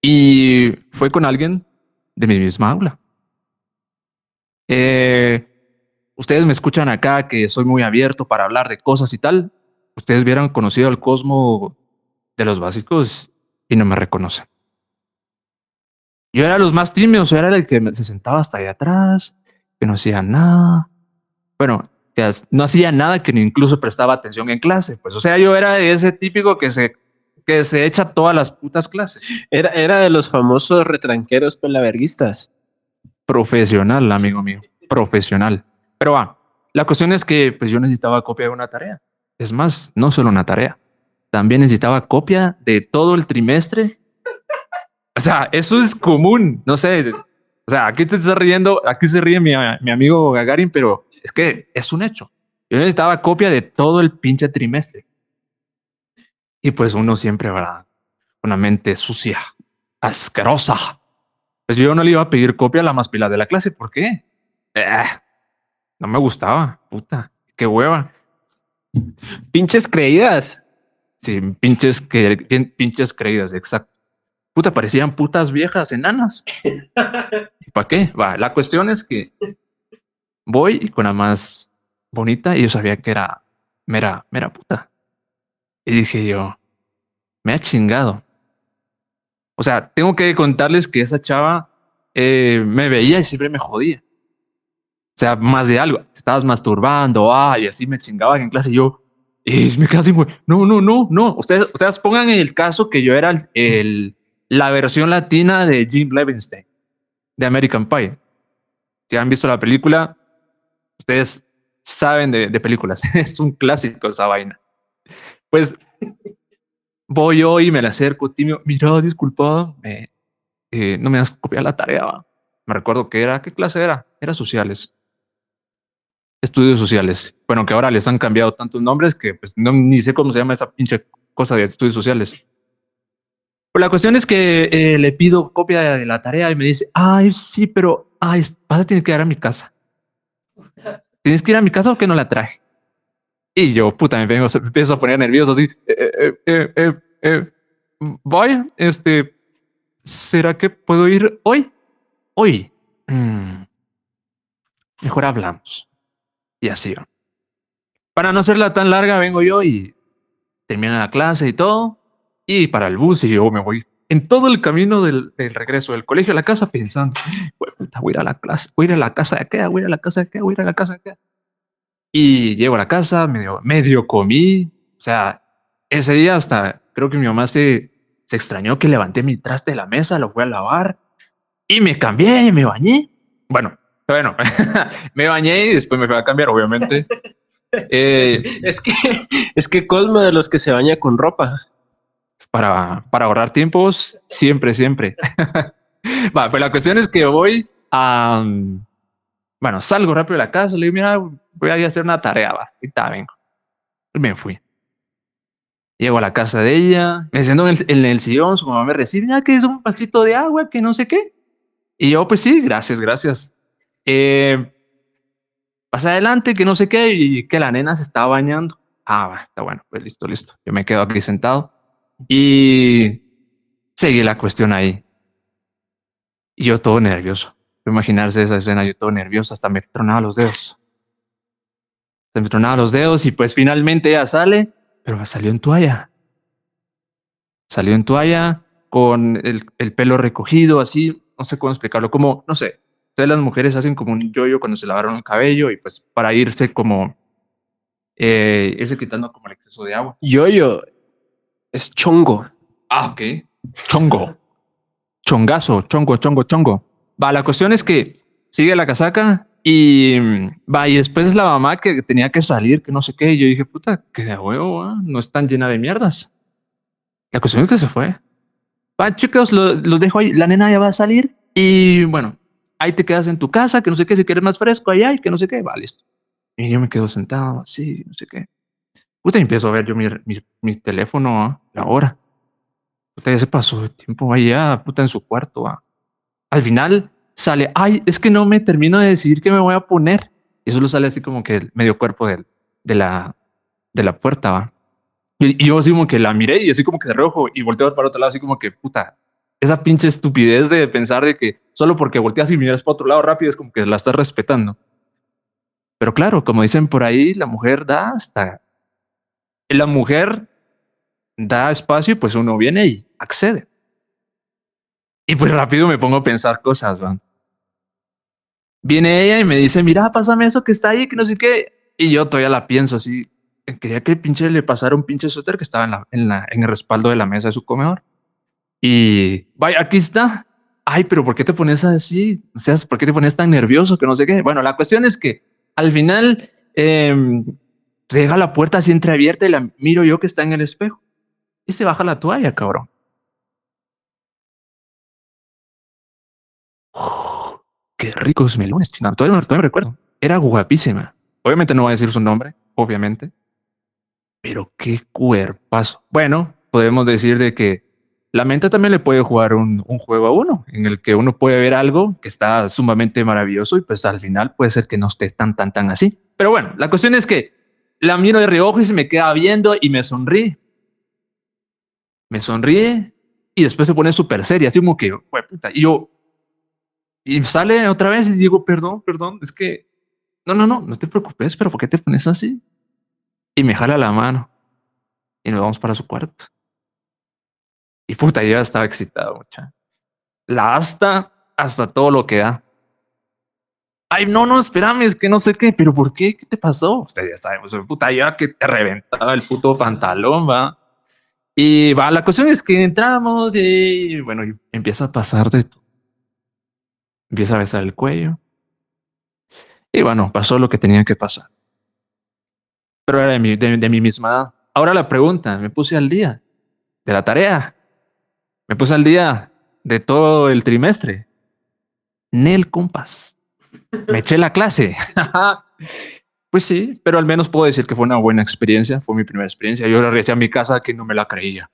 Y fue con alguien de mi misma aula. Eh, ustedes me escuchan acá que soy muy abierto para hablar de cosas y tal. Ustedes hubieran conocido al Cosmo de los básicos y no me reconocen. Yo era los más tímidos, era el que se sentaba hasta ahí atrás, que no hacía nada. Bueno, que no hacía nada, que ni incluso prestaba atención en clase. Pues, o sea, yo era ese típico que se, que se echa todas las putas clases. Era, era de los famosos retranqueros pelaverguistas. Profesional, amigo mío. Profesional. Pero va, la cuestión es que pues yo necesitaba copia de una tarea. Es más, no solo una tarea. También necesitaba copia de todo el trimestre. O sea, eso es común. No sé. O sea, aquí te estás riendo, aquí se ríe mi, mi amigo Gagarin, pero es que es un hecho. Yo necesitaba copia de todo el pinche trimestre. Y pues uno siempre, va Una mente sucia, asquerosa. Pues yo no le iba a pedir copia a la más pila de la clase. ¿Por qué? Eh, no me gustaba. Puta, qué hueva. Pinches creídas. Sí, pinches, que, pinches creídas, exacto. Puta, parecían putas viejas enanas. (laughs) ¿Para qué? Va, la cuestión es que voy con la más bonita y yo sabía que era mera, mera puta. Y dije yo, me ha chingado. O sea, tengo que contarles que esa chava eh, me veía y siempre me jodía. O sea, más de algo. Estabas masturbando, ah, así me chingaba en clase. Y yo, y me quedé así, no, no, no, no. Ustedes, ustedes pongan el caso que yo era el, la versión latina de Jim Levinstein, de American Pie. Si han visto la película, ustedes saben de, películas. (laughs) es un clásico esa vaina. Pues voy yo y me la acerco, tímido. Mira, disculpa, eh, no me has copiado la tarea. Me recuerdo que era, ¿qué clase era? Era sociales. Estudios sociales. Bueno, que ahora les han cambiado tantos nombres que pues no, ni sé cómo se llama esa pinche cosa de estudios sociales. Pero la cuestión es que eh, le pido copia de la tarea y me dice, ay, sí, pero ay, vas a tener que ir a mi casa. (laughs) ¿Tienes que ir a mi casa o que no la traje? Y yo, puta, me vengo, empiezo a poner nervioso así. Eh, eh, eh, eh, este, ¿será que puedo ir hoy? Hoy. Mm, mejor hablamos. Y así. Para no hacerla tan larga, vengo yo y termina la clase y todo. Y para el bus y yo me voy en todo el camino del, del regreso del colegio a la casa pensando, voy a ir a la clase, voy a ir a la casa de acá, voy a ir a la casa de acá, voy a ir a la casa de acá. Y llego a la casa, medio, medio comí. O sea, ese día hasta creo que mi mamá se, se extrañó que levanté mi traste de la mesa, lo fui a lavar y me cambié y me bañé. Bueno, bueno, (laughs) me bañé y después me fui a cambiar, obviamente. (laughs) Eh, es, que es que Cosmo de los que se baña con ropa. Para, para ahorrar tiempos, siempre, siempre. (laughs) Va, pues la cuestión es que voy a, bueno, salgo rápido de la casa, le digo, mira, voy a a hacer una tarea, va. Ahorita vengo. Me fui. Llego a la casa de ella, me siento en el, sillón, su mamá me recibe, ya que es un pasito de agua, que no sé qué. Y yo, pues sí, gracias, gracias. Eh, pasa adelante, que no sé qué, y que la nena se estaba bañando. Ah, está bueno, pues listo, listo. Yo me quedo aquí sentado y seguí la cuestión ahí. Y yo todo nervioso. Imaginarse esa escena, yo todo nervioso, hasta me tronaba los dedos. Se me tronaba los dedos y pues finalmente ella sale, pero salió en toalla. Salió en toalla con el, el pelo recogido, así, no sé cómo explicarlo, como, no sé, ustedes las mujeres hacen como un yoyo cuando se lavaron el cabello y pues para irse como, eh, irse quitando como el exceso de agua. Yoyo es chongo. Ah, ok. Chongo. Chongazo, chongo, chongo, chongo. Va, la cuestión es que sigue la casaca y va, y después es la mamá que tenía que salir, que no sé qué. Y yo dije, puta, que de huevo, no es tan llena de mierdas. La cuestión es que se fue. Va, chicos, los dejo ahí. La nena ya va a salir y bueno, ahí te quedas en tu casa, que no sé qué, si quieres más fresco allá y que no sé qué. Va, listo. Y yo me quedo sentado así, no sé qué. Puta, empiezo a ver yo mi, mi, mi teléfono, la hora. Puta, ya se pasó el tiempo allá, puta, en su cuarto. ¿va? al final sale, ay, es que no me termino de decidir qué me voy a poner. Y solo sale así como que el medio cuerpo de, de, la, de la puerta, va. Y, yo así como que la miré y así como que de rojo y volteo para otro lado, así como que puta, esa pinche estupidez de pensar de que solo porque volteas y miras para otro lado rápido es como que la estás respetando. Pero claro, como dicen por ahí, la mujer da hasta... La mujer da espacio pues uno viene y accede. Y pues rápido me pongo a pensar cosas, van. Viene ella y me dice, mira, pásame eso que está ahí, que no sé qué. Y yo todavía la pienso así. Quería que pinche le pasara un pinche suéter que estaba en, el respaldo de la mesa de su comedor. Y vaya, aquí está. Ay, pero ¿por qué te pones así? O sea, ¿por qué te pones tan nervioso que no sé qué? Bueno, la cuestión es que al final eh, deja la puerta así entreabierta y la miro yo que está en el espejo y se baja la toalla, cabrón. (sighs) qué ricos melones, chingada. Todavía, todavía me recuerdo. Era guapísima. Obviamente no voy a decir su nombre, obviamente. Pero qué cuerpazo. Bueno, podemos decir de que la mente también le puede jugar un, un, juego a uno, en el que uno puede ver algo que está sumamente maravilloso y pues al final puede ser que no esté tan, tan, tan así. Pero bueno, la cuestión es que la miro de reojo y se me queda viendo y me sonríe. Me sonríe y después se pone súper seria, así como que, puta. Y yo, y sale otra vez y digo, perdón, perdón, es que, no, no, no, no te preocupes, pero ¿por qué te pones así? Y me jala la mano y nos vamos para su cuarto. Y puta, yo ya estaba excitado, mucha. La hasta, hasta todo lo que da. Ay, no, no, espérame, es que no sé qué, pero ¿por qué? ¿Qué te pasó? Usted ya sabe, pues, puta, ya que te reventaba el puto pantalón, va. Y va, la cuestión es que entramos y bueno, empieza a pasar de todo. Empieza a besar el cuello. Y bueno, pasó lo que tenía que pasar. Pero era de mi, de, de mi misma edad. Ahora la pregunta, me puse al día de la tarea. Me puse al día de todo el trimestre. Nel compas. Me eché la clase. (laughs) pues sí, pero al menos puedo decir que fue una buena experiencia. Fue mi primera experiencia. Yo regresé a mi casa que no me la creía.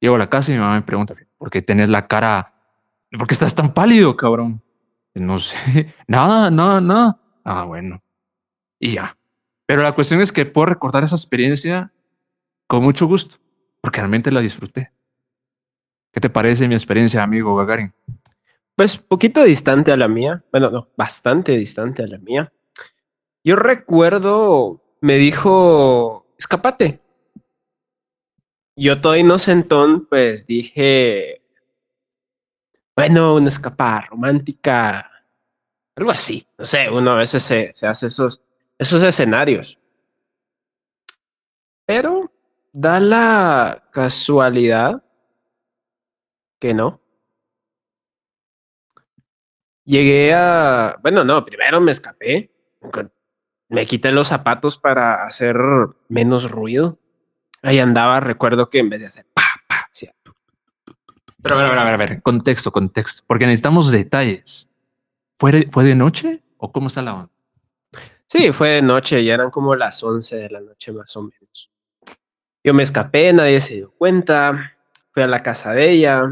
Llego a la casa y mi mamá me pregunta, ¿por qué tenés la cara? ¿Por qué estás tan pálido, cabrón? No sé. Nada, nada, nada. Ah, bueno. Y ya. Pero la cuestión es que puedo recordar esa experiencia con mucho gusto, porque realmente la disfruté. ¿Qué te parece mi experiencia, amigo Gagarin? Pues poquito distante a la mía. Bueno, no, bastante distante a la mía. Yo recuerdo, me dijo, escapate. Yo todo inocentón, pues dije, bueno, una escapada romántica, algo así. No sé, uno a veces se, se hace esos, esos escenarios. Pero da la casualidad que no. Llegué a, bueno, no, primero me escapé, me quité los zapatos para hacer menos ruido. Ahí andaba, recuerdo que en vez de hacer pa, pa, hacía... Pero a ver, a ver, a ver, contexto, contexto, porque necesitamos detalles. ¿Fue de, ¿Fue de noche o cómo está la onda? Sí, fue de noche, ya eran como las 11 de la noche más o menos. Yo me escapé, nadie se dio cuenta, fui a la casa de ella,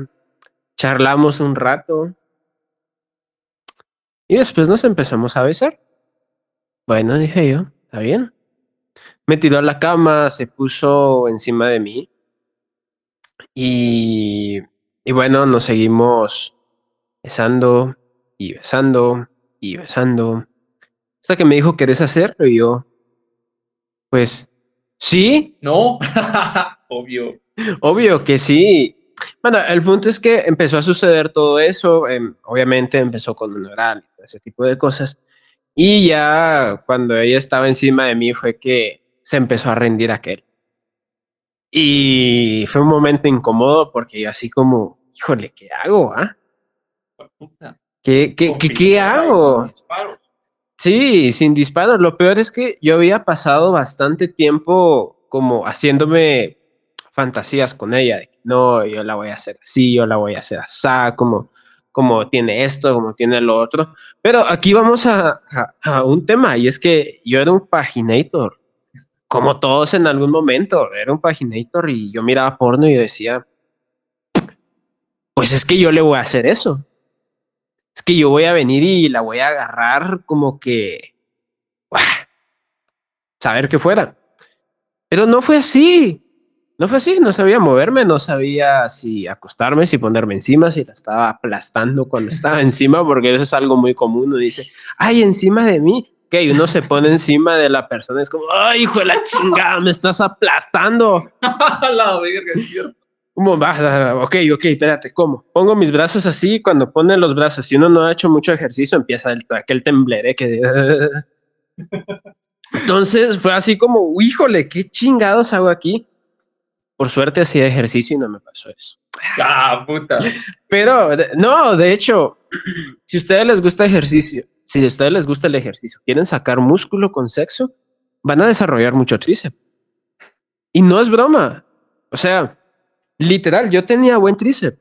charlamos un rato y después nos empezamos a besar. Bueno, dije yo, está bien. Me tiró a la cama, se puso encima de mí y, y bueno, nos seguimos besando y besando y besando hasta que me dijo, ¿querés hacerlo? Y yo, pues, sí. No, (laughs) obvio. Obvio que sí. Bueno, el punto es que empezó a suceder todo eso. Eh, obviamente empezó con un oral, ese tipo de cosas. Y ya cuando ella estaba encima de mí fue que se empezó a rendir aquel. Y fue un momento incómodo porque yo así como, híjole, ¿qué hago? Ah? ¿Qué, qué, qué, qué hago? Sí, sin disparos. Lo peor es que yo había pasado bastante tiempo como haciéndome fantasías con ella. De, no, yo la voy a hacer así, yo la voy a hacer así, como, como tiene esto, como tiene lo otro. Pero aquí vamos a, a, un tema y es que yo era un paginator, como todos en algún momento, era un paginator y yo miraba porno y decía, pues es que yo le voy a hacer eso. Es que yo voy a venir y la voy a agarrar como que... Saber que fuera. Pero no fue así. No fue así, no sabía moverme, no sabía si acostarme, si ponerme encima, si la estaba aplastando cuando estaba (laughs) encima, porque eso es algo muy común. Uno dice, ay, encima de mí. Que uno se pone encima de la persona, es como, ay, hijo de la chingada, me estás aplastando. (laughs) la verga, es cierto. ¿Cómo va? Ok, ok, espérate, ¿cómo? Pongo mis brazos así, cuando pone los brazos, si uno no ha hecho mucho ejercicio, empieza el, aquel tembleré que... (laughs) Entonces fue así como, híjole, ¿qué chingados hago aquí? Por suerte hacía ejercicio y no me pasó eso. Ah, puta. Pero no, de hecho, si a ustedes les gusta ejercicio, si a ustedes les gusta el ejercicio, quieren sacar músculo con sexo, van a desarrollar mucho tríceps. Y no es broma. O sea, literal, yo tenía buen tríceps.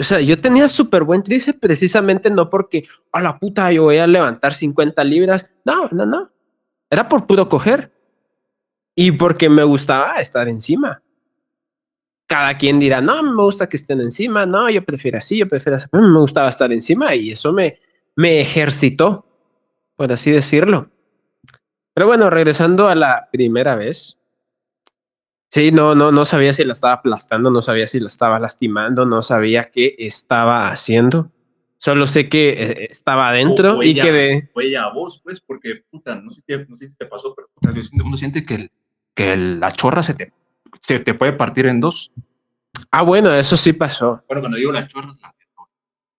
O sea, yo tenía súper buen tríceps precisamente no porque a la puta yo voy a levantar 50 libras. No, no, no. Era por puro coger y porque me gustaba estar encima. Cada quien dirá, no, me gusta que estén encima, no, yo prefiero así, yo prefiero así. Me gustaba estar encima y eso me, me ejercitó, por así decirlo. Pero bueno, regresando a la primera vez. Sí, no, no, no sabía si la estaba aplastando, no sabía si la estaba lastimando, no sabía qué estaba haciendo. Solo sé que eh, estaba adentro y que ve. Fue a vos, pues, porque, puta, no sé, no sé si te pasó, pero uno siente que el, que la chorra se te, se te puede partir en dos. Ah, bueno, eso sí pasó. Bueno, cuando digo la chorra, la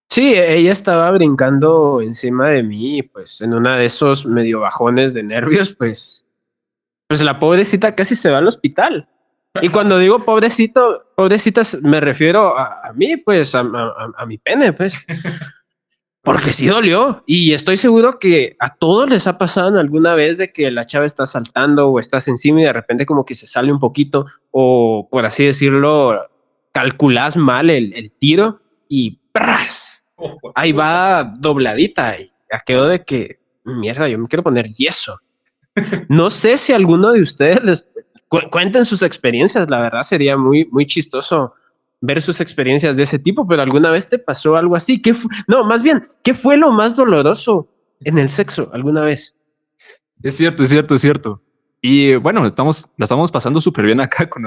Sí, ella estaba brincando encima de mí, pues en una de esos medio bajones de nervios, pues, pues la pobrecita casi se va al hospital. Y (laughs) cuando digo pobrecito, pobrecitas, me refiero a, mí, pues, a, a, mi pene, pues. (laughs) Porque sí dolió. Y estoy seguro que a todos les ha pasado alguna vez de que la chava está saltando o estás encima y de repente como que se sale un poquito o por así decirlo, calculas mal el, tiro y ¡pras! Ahí va dobladita y quedó de que mierda, yo me quiero poner yeso. No sé si alguno de ustedes les cuenten sus experiencias. La verdad sería muy, muy chistoso ver sus experiencias de ese tipo, pero alguna vez te pasó algo así. ¿Qué no, más bien, ¿qué fue lo más doloroso en el sexo alguna vez? Es cierto, es cierto, es cierto. Y bueno, estamos, la estamos pasando súper bien acá con,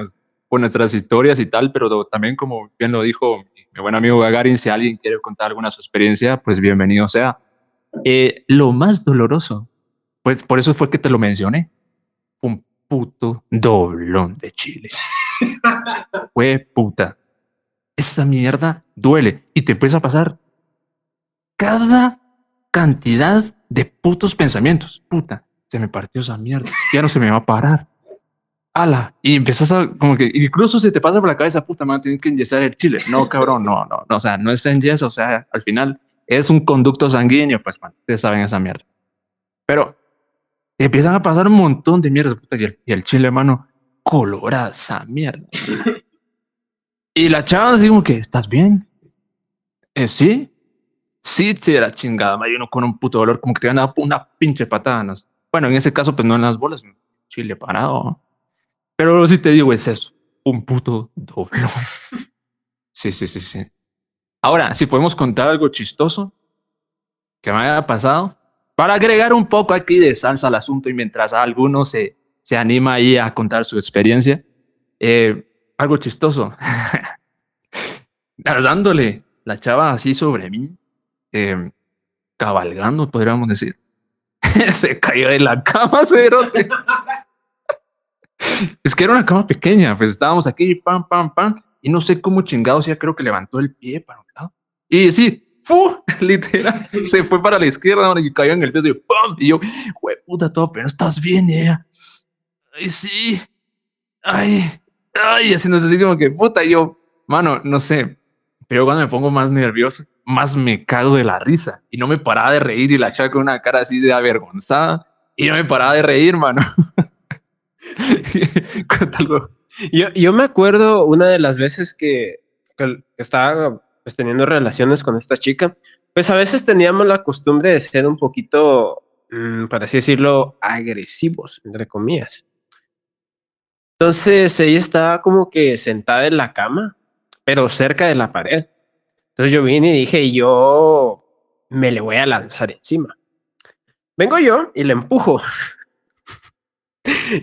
con, nuestras historias y tal, pero también como bien lo dijo mi buen amigo Gagarin, si alguien quiere contar alguna su experiencia, pues bienvenido sea. Eh, lo más doloroso, pues por eso fue que te lo mencioné, un puto doblón de Chile. (laughs) fue puta esa mierda duele y te empieza a pasar cada cantidad de putos pensamientos. Puta, se me partió esa mierda, ya no se me va a parar. Ala, y empiezas a como que incluso se te pasa por la cabeza, puta, man, tienen que inyectar el chile. No, cabrón, no, no, no, o sea, no está en yeso, o sea, al final es un conducto sanguíneo, pues, man, ustedes saben esa mierda. Pero empiezan a pasar un montón de mierdas, puta, y el, y el chile, mano, colora esa mierda. Y la chava así como que, ¿estás bien? Eh, sí. Sí, sí, era chingada. Uno con un puto dolor, como que te dado una pinche patada. Bueno, en ese caso, pues no en las bolas, chile parado. Pero si te digo, es eso, un puto doblón. (laughs) sí, sí, sí, sí. Ahora, si podemos contar algo chistoso que me haya pasado, para agregar un poco aquí de salsa al asunto y mientras alguno se, se anima ahí a contar su experiencia, eh, algo chistoso. (laughs) Dándole la chava así sobre mí, em, cabalgando, podríamos decir. (laughs) se cayó de la cama, cerote. (laughs) es que era una cama pequeña, pues estábamos aquí, pam, pam, pam, y no sé cómo chingados, ya creo que levantó el pie para un lado. Y sí, ¡fu! (laughs) literal, se fue para la izquierda y cayó en el piso y ¡pam! Y yo, güey, puta, todo, pero estás bien, y ella, ay, sí, ay, ay, así no sé, así como que puta, yo, mano, no sé, pero cuando me pongo más nervioso, más me cago de la risa y no me paraba de reír y la chava con una cara así de avergonzada y no me paraba de reír, mano. (laughs) yo, yo me acuerdo una de las veces que, estaba pues, teniendo relaciones con esta chica, pues a veces teníamos la costumbre de ser un poquito, mmm, para así decirlo, agresivos, entre comillas. Entonces ella estaba como que sentada en la cama, pero cerca de la pared. Entonces yo vine y dije, yo me le voy a lanzar encima. Vengo yo y le empujo. (laughs)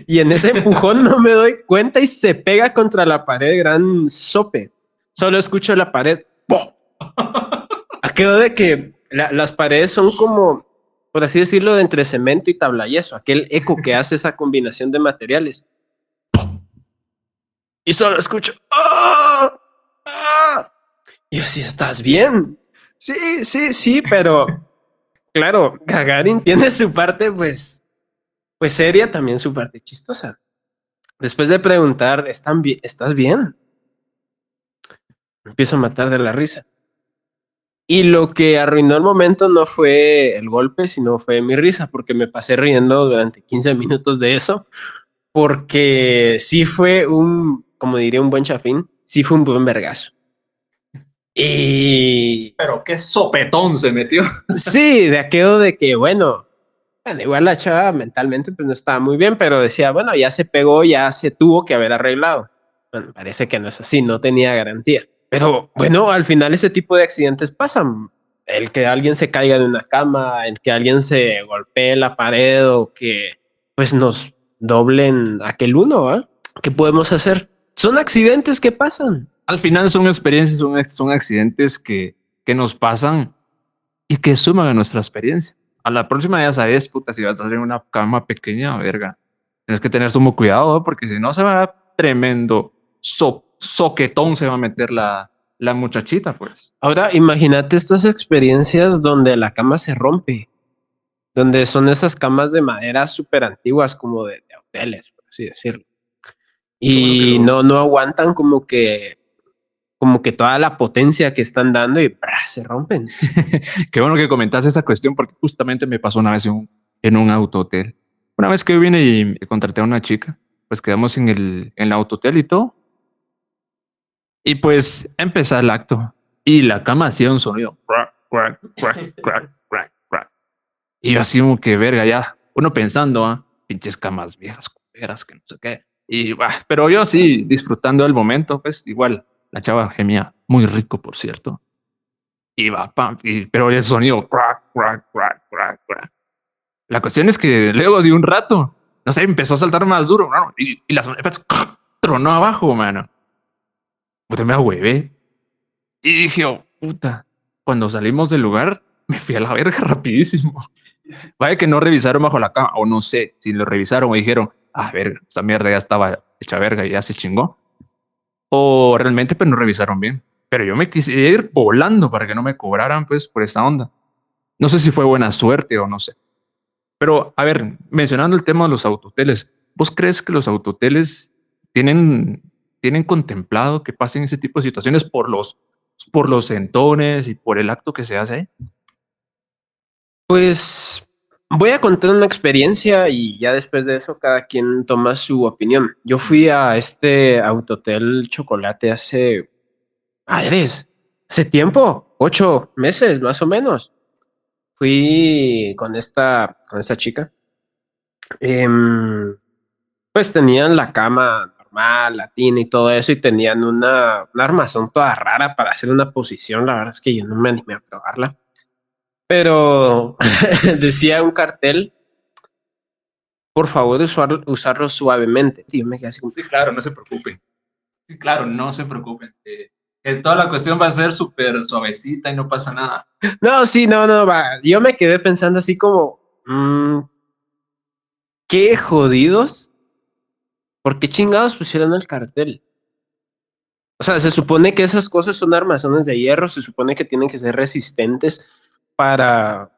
Y en ese empujón no me doy cuenta y se pega contra la pared gran sope. Solo escucho la pared. Aquello (laughs) de que las paredes son como, por así decirlo, de entre cemento y tabla yeso, aquel eco que hace esa combinación de materiales. (laughs) Y solo escucho. ¡Ah! Y así estás bien. Sí, sí, sí, pero claro, Gagarin tiene su parte, pues, pues seria, también su parte chistosa. Después de preguntar, ¿Están ¿estás bien? empiezo a matar de la risa. Y lo que arruinó el momento no fue el golpe, sino fue mi risa, porque me pasé riendo durante 15 minutos de eso, porque sí fue un, como diría un buen chafín, sí fue un buen vergazo. Y. Pero qué sopetón se metió. (laughs) Sí, de aquello de que, bueno, igual la chava mentalmente pues no estaba muy bien, pero decía, bueno, ya se pegó, ya se tuvo que haber arreglado. Bueno, parece que no es así, no tenía garantía. Pero bueno, al final ese tipo de accidentes pasan. El que alguien se caiga de una cama, el que alguien se golpee la pared o que pues nos doblen aquel uno, ¿ah? ¿Qué podemos hacer? Son accidentes que pasan al final son experiencias, son, son accidentes que, que nos pasan y que suman a nuestra experiencia. A la próxima ya sabes, puta, si vas a en una cama pequeña, verga, tienes que tener sumo cuidado, porque si no se va tremendo soquetón se va a meter la, la muchachita, pues. Ahora, imagínate estas experiencias donde la cama se rompe, donde son esas camas de madera súper antiguas, como de, hoteles, por así decirlo. Y no, no aguantan como que como que toda la potencia que están dando y se rompen. (laughs) Qué bueno que comentaste esa cuestión porque justamente me pasó una vez en un, en un autohotel. Una vez que vine y contraté a una chica, pues quedamos en el, en el autohotel y todo. Y pues empezó el acto y la cama hacía un sonido. y yo así como que verga ya, uno pensando, ¿ah? pinches camas viejas, cueras, que no sé qué. Y, pero yo sí, disfrutando del momento, pues igual la chava gemía muy rico, por cierto. Y va, pam, pero el sonido, crack, crack, crack, crack, crack. La cuestión es que luego de un rato, no sé, empezó a saltar más duro, y, y la tronó abajo, mano. Puta, me ahuevé. Y dije, oh, puta, cuando salimos del lugar, me fui a la verga (laughs) rapidísimo. Vaya que no revisaron bajo la cama, o no sé si lo revisaron o dijeron, ah, verga, esta mierda ya estaba hecha verga y ya se chingó o realmente pues no revisaron bien. Pero yo me quise ir volando para que no me cobraran pues por esa onda. No sé si fue buena suerte o no sé. Pero a ver, mencionando el tema de los autoteles, ¿vos crees que los autoteles tienen, tienen contemplado que pasen ese tipo de situaciones por los, por los entones y por el acto que se hace? Pues Voy a contar una experiencia y ya después de eso cada quien toma su opinión. Yo fui a este autotel chocolate hace, Aires, hace tiempo, ocho meses más o menos. Fui con esta, con esta chica. Em, pues tenían la cama normal, latina y todo eso, y tenían una, una armazón toda rara para hacer una posición. La verdad es que yo no me animé a probarla. Pero (laughs) decía un cartel, por favor usarlo suavemente. Y me quedé así como, sí, claro, no se preocupen. Sí, claro, no se preocupen. Eh, toda la cuestión va a ser súper suavecita y no pasa nada. (laughs) No, sí, no, no, va. Yo me quedé pensando así como, mm, qué jodidos. ¿Por qué chingados pusieron el cartel? O sea, se supone que esas cosas son armazones de hierro, se supone que tienen que ser resistentes para...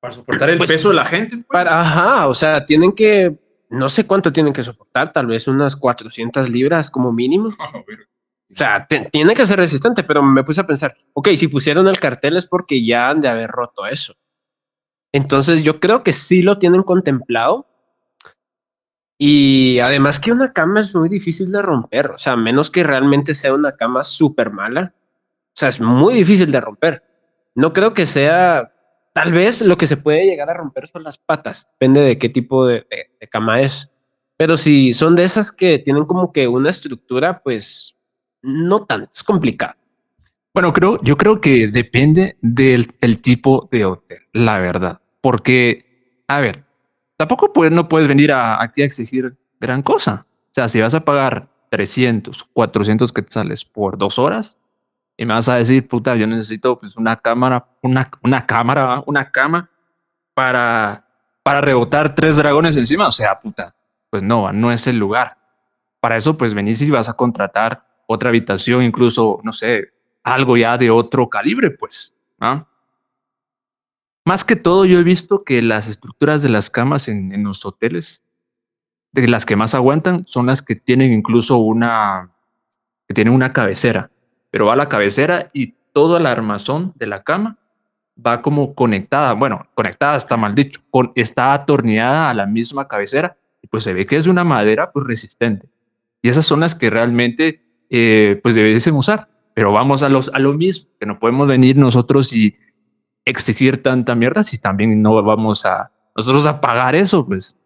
Para soportar el pues, peso de la gente. Pues. Para, ajá, o sea, tienen que, no sé cuánto tienen que soportar, tal vez unas 400 libras como mínimo. (laughs) o sea, tiene que ser resistente, pero me puse a pensar, ok, si pusieron el cartel es porque ya han de haber roto eso. Entonces yo creo que sí lo tienen contemplado. Y además que una cama es muy difícil de romper, o sea, menos que realmente sea una cama súper mala. O sea, es muy difícil de romper. No creo que sea, tal vez lo que se puede llegar a romper son las patas, depende de qué tipo de, cama es. Pero si son de esas que tienen como que una estructura, pues no tanto, es complicado. Bueno, creo, yo creo que depende del, tipo de hotel, la verdad. Porque, a ver, tampoco puedes, no puedes venir aquí a exigir gran cosa. O sea, si vas a pagar 300, 400 quetzales por dos horas y me vas a decir, puta, yo necesito pues una cámara, una, una cámara, una cama para, para rebotar tres dragones encima. O sea, puta, pues no, no es el lugar. Para eso, pues venís y vas a contratar otra habitación, incluso, no sé, algo ya de otro calibre, pues. ¿ah? Más que todo, yo he visto que las estructuras de las camas en, en los hoteles, de las que más aguantan, son las que tienen incluso una, que tienen una cabecera, pero va a la cabecera y todo el armazón de la cama va como conectada, bueno, conectada está mal dicho, con, está atornillada a la misma cabecera y pues se ve que es de una madera pues resistente. Y esas son las que realmente eh, pues debiesen usar. Pero vamos a, los, a lo mismo, que no podemos venir nosotros y exigir tanta mierda si también no vamos a nosotros a pagar eso, pues.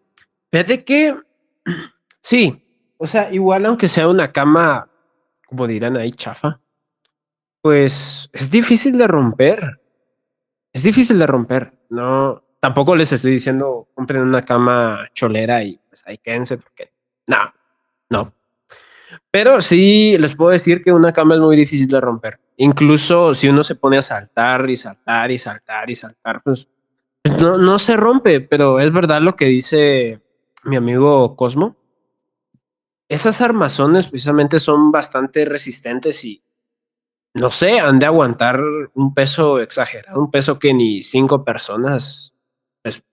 Fíjate que (clears throat) sí, o sea, igual aunque sea una cama, como dirán ahí, chafa, pues es difícil de romper. Es difícil de romper. No, tampoco les estoy diciendo compren una cama cholera y pues ahí quédense porque no, no. Pero sí les puedo decir que una cama es muy difícil de romper. Incluso si uno se pone a saltar y saltar y saltar y saltar, pues no, no se rompe, pero es verdad lo que dice mi amigo Cosmo. Esas armazones precisamente son bastante resistentes y no sé, han de aguantar un peso exagerado, un peso que ni cinco personas pues,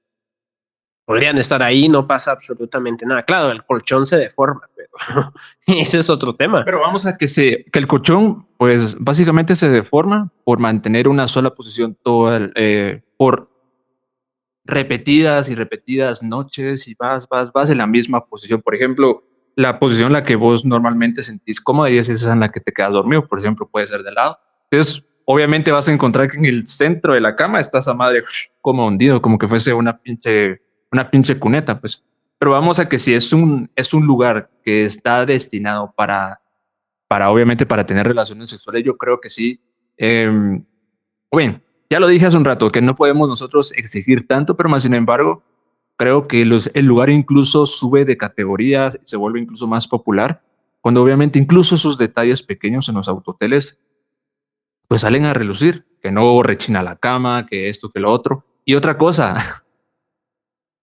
podrían estar ahí, no pasa absolutamente nada. Claro, el colchón se deforma, pero (laughs) ese es otro tema. Pero vamos a que se que el colchón, pues básicamente se deforma por mantener una sola posición todo eh, por repetidas y repetidas noches y vas, vas, vas en la misma posición. Por ejemplo, la posición en la que vos normalmente sentís cómoda y es esa en la que te quedas dormido, por ejemplo, puede ser de lado. Entonces, obviamente vas a encontrar que en el centro de la cama está esa madre como hundido, como que fuese una pinche, una pinche cuneta, pues. Pero vamos a que si es un, es un lugar que está destinado para, para obviamente para tener relaciones sexuales, yo creo que sí. Eh, bien, ya lo dije hace un rato, que no podemos nosotros exigir tanto, pero más sin embargo, creo que el lugar incluso sube de categoría, se vuelve incluso más popular, cuando obviamente incluso esos detalles pequeños en los autoteles pues salen a relucir, que no rechina la cama, que esto, que lo otro. Y otra cosa,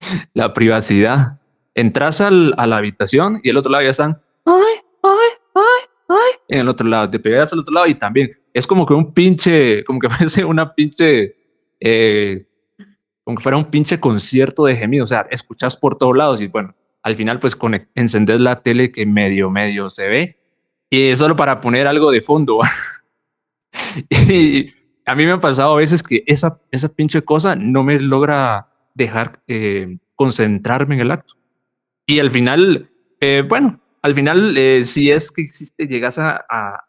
(laughs) la privacidad. Entras al, a la habitación y el otro lado ya están, ay, ay, ay, ay. En el otro lado, te pegas al otro lado y también es como que un pinche, como que (laughs) parece una pinche eh, como que fuera un pinche concierto de gemidos, o sea, escuchas por todos lados y bueno, al final pues con encender la tele que medio, medio se ve y solo para poner algo de fondo. (laughs) y a mí me ha pasado a veces que esa, esa pinche cosa no me logra dejar eh, concentrarme en el acto. Y al final, eh, bueno, al final, eh, si es que existe, llegas a, a,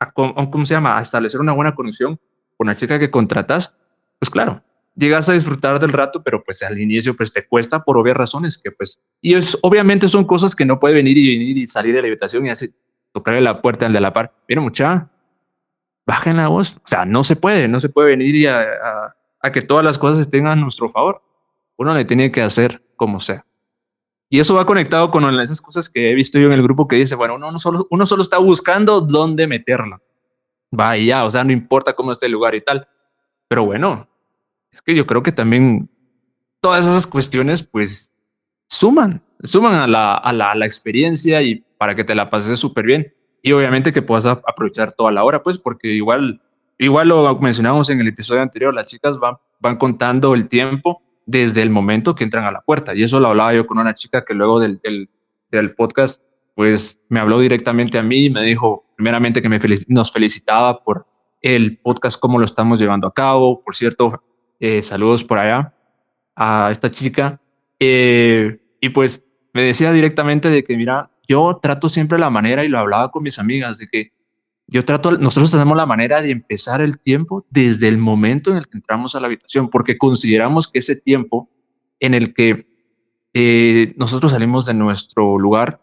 a, ¿cómo se llama? A establecer una buena conexión con la chica que contratas, pues claro, llegas a disfrutar del rato, pero pues al inicio pues te cuesta por obvias razones que pues, y es, obviamente son cosas que no puede venir y venir y salir de la habitación y así tocarle la puerta al de la par. Mira mucha, bajen la voz. O sea, no se puede, no se puede venir y a, a, que todas las cosas estén a nuestro favor. Uno le tiene que hacer como sea. Y eso va conectado con esas cosas que he visto yo en el grupo que dice, bueno, uno, no solo, uno solo está buscando dónde meterla. Va y ya, o sea, no importa cómo esté el lugar y tal. Pero bueno, es que yo creo que también todas esas cuestiones pues suman, suman a la, a la, a la experiencia y para que te la pases súper bien. Y obviamente que puedas aprovechar toda la hora, pues porque igual, igual lo mencionamos en el episodio anterior, las chicas van, van contando el tiempo desde el momento que entran a la puerta. Y eso lo hablaba yo con una chica que luego del, del, del podcast, pues me habló directamente a mí y me dijo primeramente que me nos felicitaba por el podcast, cómo lo estamos llevando a cabo. Por cierto, eh, saludos por allá a esta chica. Eh, y pues me decía directamente de que, mira, yo trato siempre la manera, y lo hablaba con mis amigas, de que yo trato, nosotros tenemos la manera de empezar el tiempo desde el momento en el que entramos a la habitación, porque consideramos que ese tiempo en el que eh, nosotros salimos de nuestro lugar,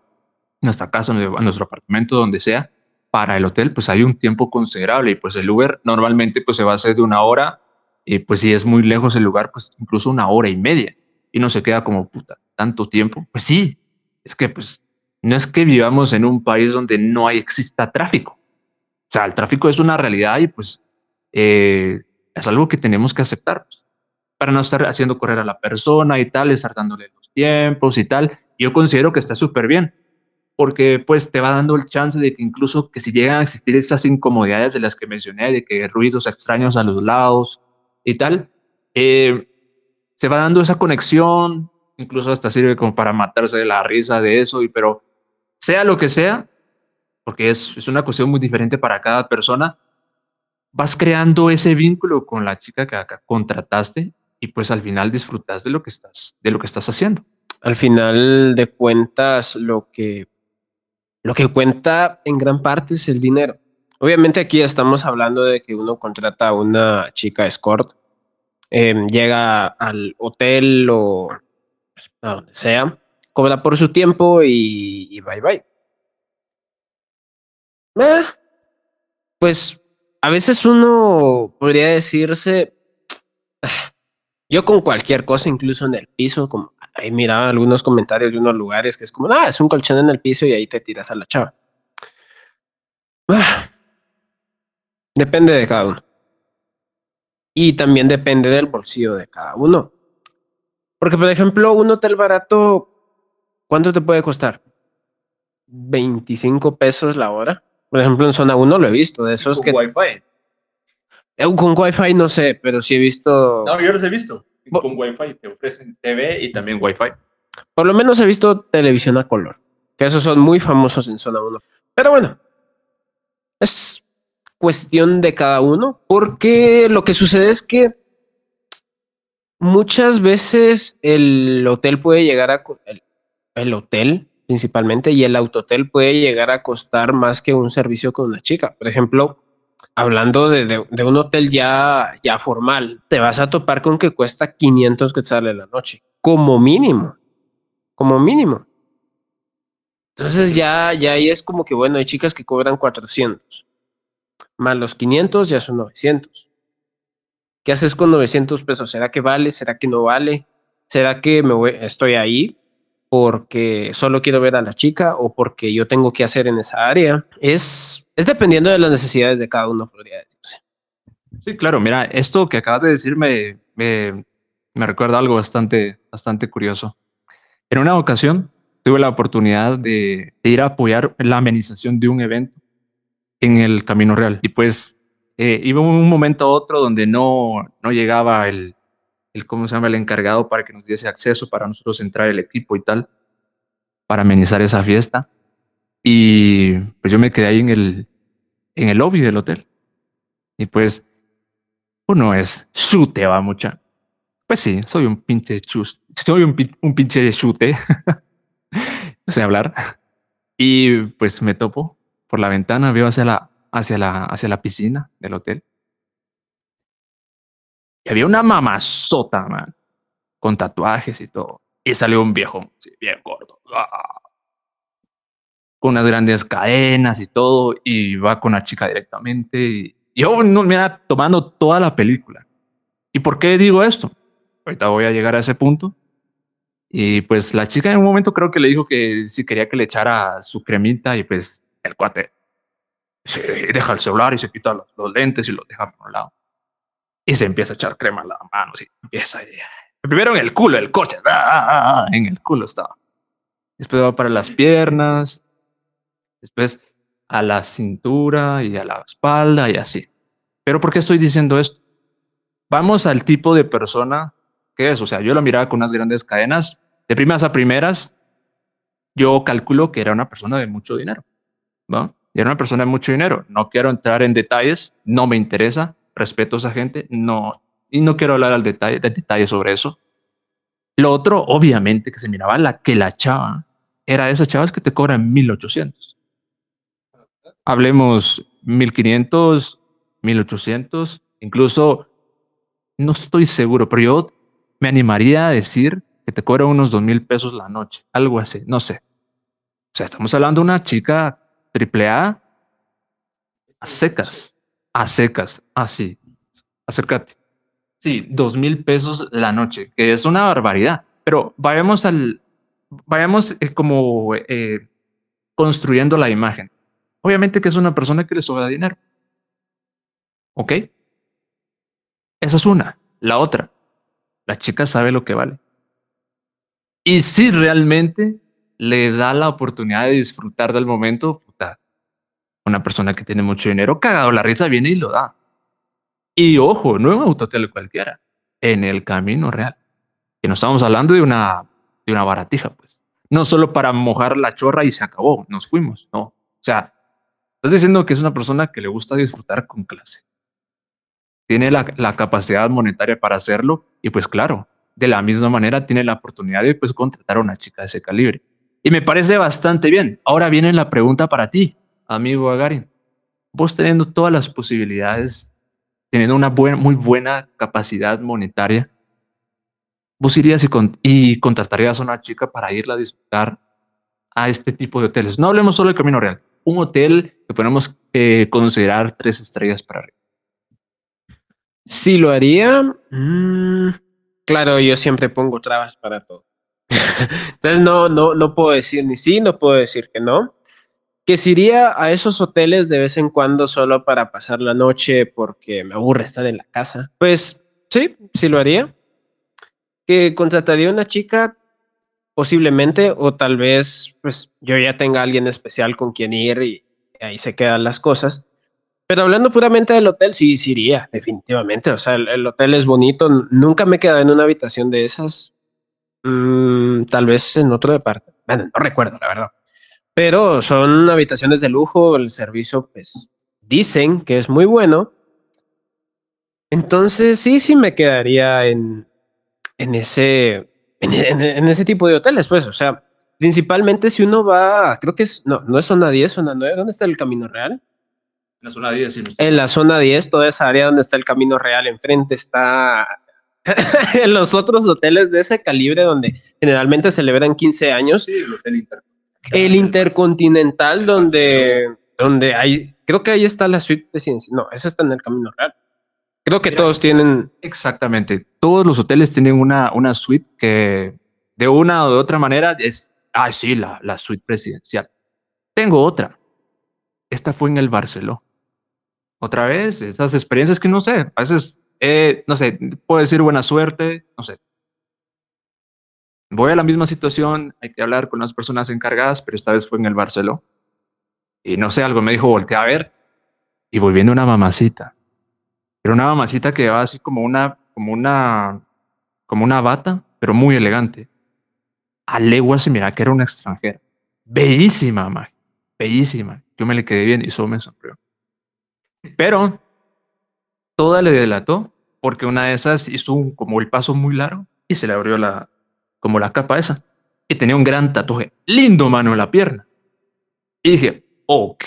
nuestra casa, nuestro apartamento, donde sea, para el hotel, pues hay un tiempo considerable y pues el Uber normalmente pues se va a hacer de una hora y pues si es muy lejos el lugar, pues incluso una hora y media. y no se queda como puta tanto tiempo. Pues sí, es que pues no es que vivamos en un país donde no hay, exista tráfico. O sea, el tráfico es una realidad y pues eh, es algo que tenemos que aceptar pues, para no estar haciendo correr a la persona y tal, estar dándole los tiempos y tal. Yo considero que está súper bien porque pues te va dando el chance de que incluso que si llegan a existir esas incomodidades de las que mencioné, de que ruidos extraños a los lados y tal, eh, se va dando esa conexión, incluso hasta sirve como para matarse de la risa de eso, y pero sea lo que sea, porque es, es una cuestión muy diferente para cada persona, vas creando ese vínculo con la chica que acá contrataste y pues al final disfrutas de lo que estás, de lo que estás haciendo. Al final de cuentas, lo que lo que cuenta en gran parte es el dinero. Obviamente aquí estamos hablando de que uno contrata a una chica escort, em, llega al hotel o pues, a donde sea, cobra por su tiempo y, bye bye. Eh, pues a veces uno podría decirse, yo con cualquier cosa, incluso en el piso, como ahí miraba algunos comentarios de unos lugares que es como, ah, es un colchón en el piso y ahí te tiras a la chava. Ah, depende de cada uno. Y también depende del bolsillo de cada uno. Porque, por ejemplo, un hotel barato, ¿cuánto te puede costar? 25 pesos la hora. Por ejemplo, en zona 1 lo he visto, de esos con que... Wi-Fi. Eh, con Wi-Fi no sé, pero sí he visto... No, yo los he visto. Con Wi-Fi te ofrecen TV y también Wi-Fi. Por lo menos he visto televisión a color, que esos son muy famosos en zona 1. Pero bueno, es cuestión de cada uno, porque lo que sucede es que muchas veces el hotel puede llegar a... El, el hotel principalmente y el autotel puede llegar a costar más que un servicio con una chica. Por ejemplo, hablando de, un hotel ya, ya formal, te vas a topar con que cuesta 500 quetzales la noche, como mínimo, como mínimo. Entonces ya, ya ahí es como que, bueno, hay chicas que cobran 400, más los 500 ya son 900. ¿Qué haces con 900 pesos? ¿Será que vale? ¿Será que no vale? ¿Será que me voy, estoy ahí porque solo quiero ver a la chica o porque yo tengo que hacer en esa área? Es es dependiendo de las necesidades de cada uno, podría decirse. Sí, claro. Mira, esto que acabas de decir me, me, recuerda algo bastante, bastante curioso. En una ocasión tuve la oportunidad de, ir a apoyar la amenización de un evento en el Camino Real. Y pues eh, iba un momento a otro donde no, no llegaba el, el, ¿cómo se llama?, el encargado para que nos diese acceso para nosotros entrar el equipo y tal, para amenizar esa fiesta. Y pues yo me quedé ahí en el, en el lobby del hotel. Y pues uno es chute, va mucha. Pues sí, soy un pinche chus, soy un, un pinche chute. (laughs) no sé hablar. Y pues me topo por la ventana, veo hacia la, hacia la, hacia la piscina del hotel. Y había una mamazota, man, con tatuajes y todo. Y salió un viejo, bien gordo. ¡Ah! con unas grandes cadenas y todo, y va con la chica directamente. Y yo no, mira, tomando toda la película. ¿Y por qué digo esto? Ahorita voy a llegar a ese punto. Y pues la chica en un momento creo que le dijo que si quería que le echara su cremita y pues el cuate se deja el celular y se quita los, lentes y los deja por un lado. Y se empieza a echar crema en la mano, sí, empieza. Primero en el culo, el coche, ah, ah, ah, en el culo estaba. Después va para las piernas, después a la cintura y a la espalda y así. Pero ¿por qué estoy diciendo esto? Vamos al tipo de persona que es. O sea, yo la miraba con unas grandes cadenas. De primeras a primeras, yo calculo que era una persona de mucho dinero. ¿No? Era una persona de mucho dinero. No quiero entrar en detalles, no me interesa. Respeto a esa gente, no. Y no quiero hablar al detalle, de detalles sobre eso. Lo otro, obviamente, que se miraba la que la chava era de esas chavas que te cobran 1800 hablemos 1500, 1800, incluso no estoy seguro, pero yo me animaría a decir que te cobra unos dos mil pesos la noche, algo así, no sé. O sea, estamos hablando de una chica triple A secas, a secas, así. Acércate. Sí, dos mil pesos la noche, que es una barbaridad. pero vayamos al, vayamos eh, como eh, construyendo la imagen. Obviamente que es una persona que le sobra dinero. ¿Ok? Esa es una. La otra, la chica sabe lo que vale. Y si realmente le da la oportunidad de disfrutar del momento, una persona que tiene mucho dinero, cagado la risa, viene y lo da. Y ojo, no en un autotel cualquiera, en el camino real. Que no estamos hablando de una, de una baratija, pues. No solo para mojar la chorra y se acabó, nos fuimos, no. O sea, estás diciendo que es una persona que le gusta disfrutar con clase. Tiene la, la capacidad monetaria para hacerlo y pues claro, de la misma manera tiene la oportunidad de pues contratar a una chica de ese calibre. Y me parece bastante bien. Ahora viene la pregunta para ti, amigo Agarin. Vos teniendo todas las posibilidades, teniendo una muy buena capacidad monetaria, vos irías y, contratarías a una chica para irla a disfrutar a este tipo de hoteles. No hablemos solo de Camino Real, un hotel que podemos eh, considerar tres estrellas para arriba. Sí, lo haría. Mm, claro, yo siempre pongo trabas para todo. (laughs) Entonces no, no, no puedo decir ni sí, no puedo decir que no. Que si iría a esos hoteles de vez en cuando solo para pasar la noche porque me aburre estar en la casa. Pues sí, sí lo haría. Que contrataría una chica posiblemente o tal vez pues yo ya tenga alguien especial con quien ir y ahí se quedan las cosas. Pero hablando puramente del hotel, sí, sí iría, definitivamente. O sea, el, hotel es bonito. Nunca me he quedado en una habitación de esas. Mm, tal vez en otro departamento. Bueno, no recuerdo, la verdad. Pero son habitaciones de lujo. El servicio, pues, dicen que es muy bueno. Entonces, sí, sí me quedaría en, en ese, en, ese tipo de hoteles, pues. O sea, principalmente si uno va, creo que es, no, no es zona 10, zona 9. ¿Dónde está el Camino Real? En la zona 10, En la zona 10, toda esa área donde está el Camino Real, enfrente está en (laughs) los otros hoteles de ese calibre donde generalmente celebran 15 años. Sí, el hotel Intercontinental. El Intercontinental donde, donde hay, creo que ahí está la suite de ciencia. No, esa está en el Camino Real. Creo que todos tienen. Exactamente. Todos los hoteles tienen una, una suite que de una o de otra manera es, ah, sí, la, la suite presidencial. Tengo otra. Esta fue en el Barceló otra vez, esas experiencias que no sé, a veces, eh, no sé, puedo decir buena suerte, no sé. Voy a la misma situación, hay que hablar con las personas encargadas, pero esta vez fue en el Barceló. Y no sé, algo me dijo, volteé a ver y voy viendo una mamacita. Pero una mamacita que va así como una, como una, como una bata, pero muy elegante. A legua se mira que era una extranjera. Bellísima, mamá. Bellísima. Yo me le quedé bien y eso me sonrió. Pero toda le delató porque una de esas hizo un, como el paso muy largo y se le abrió la, como la capa esa. Y tenía un gran tatuaje, lindo mano en la pierna. Y dije, ok,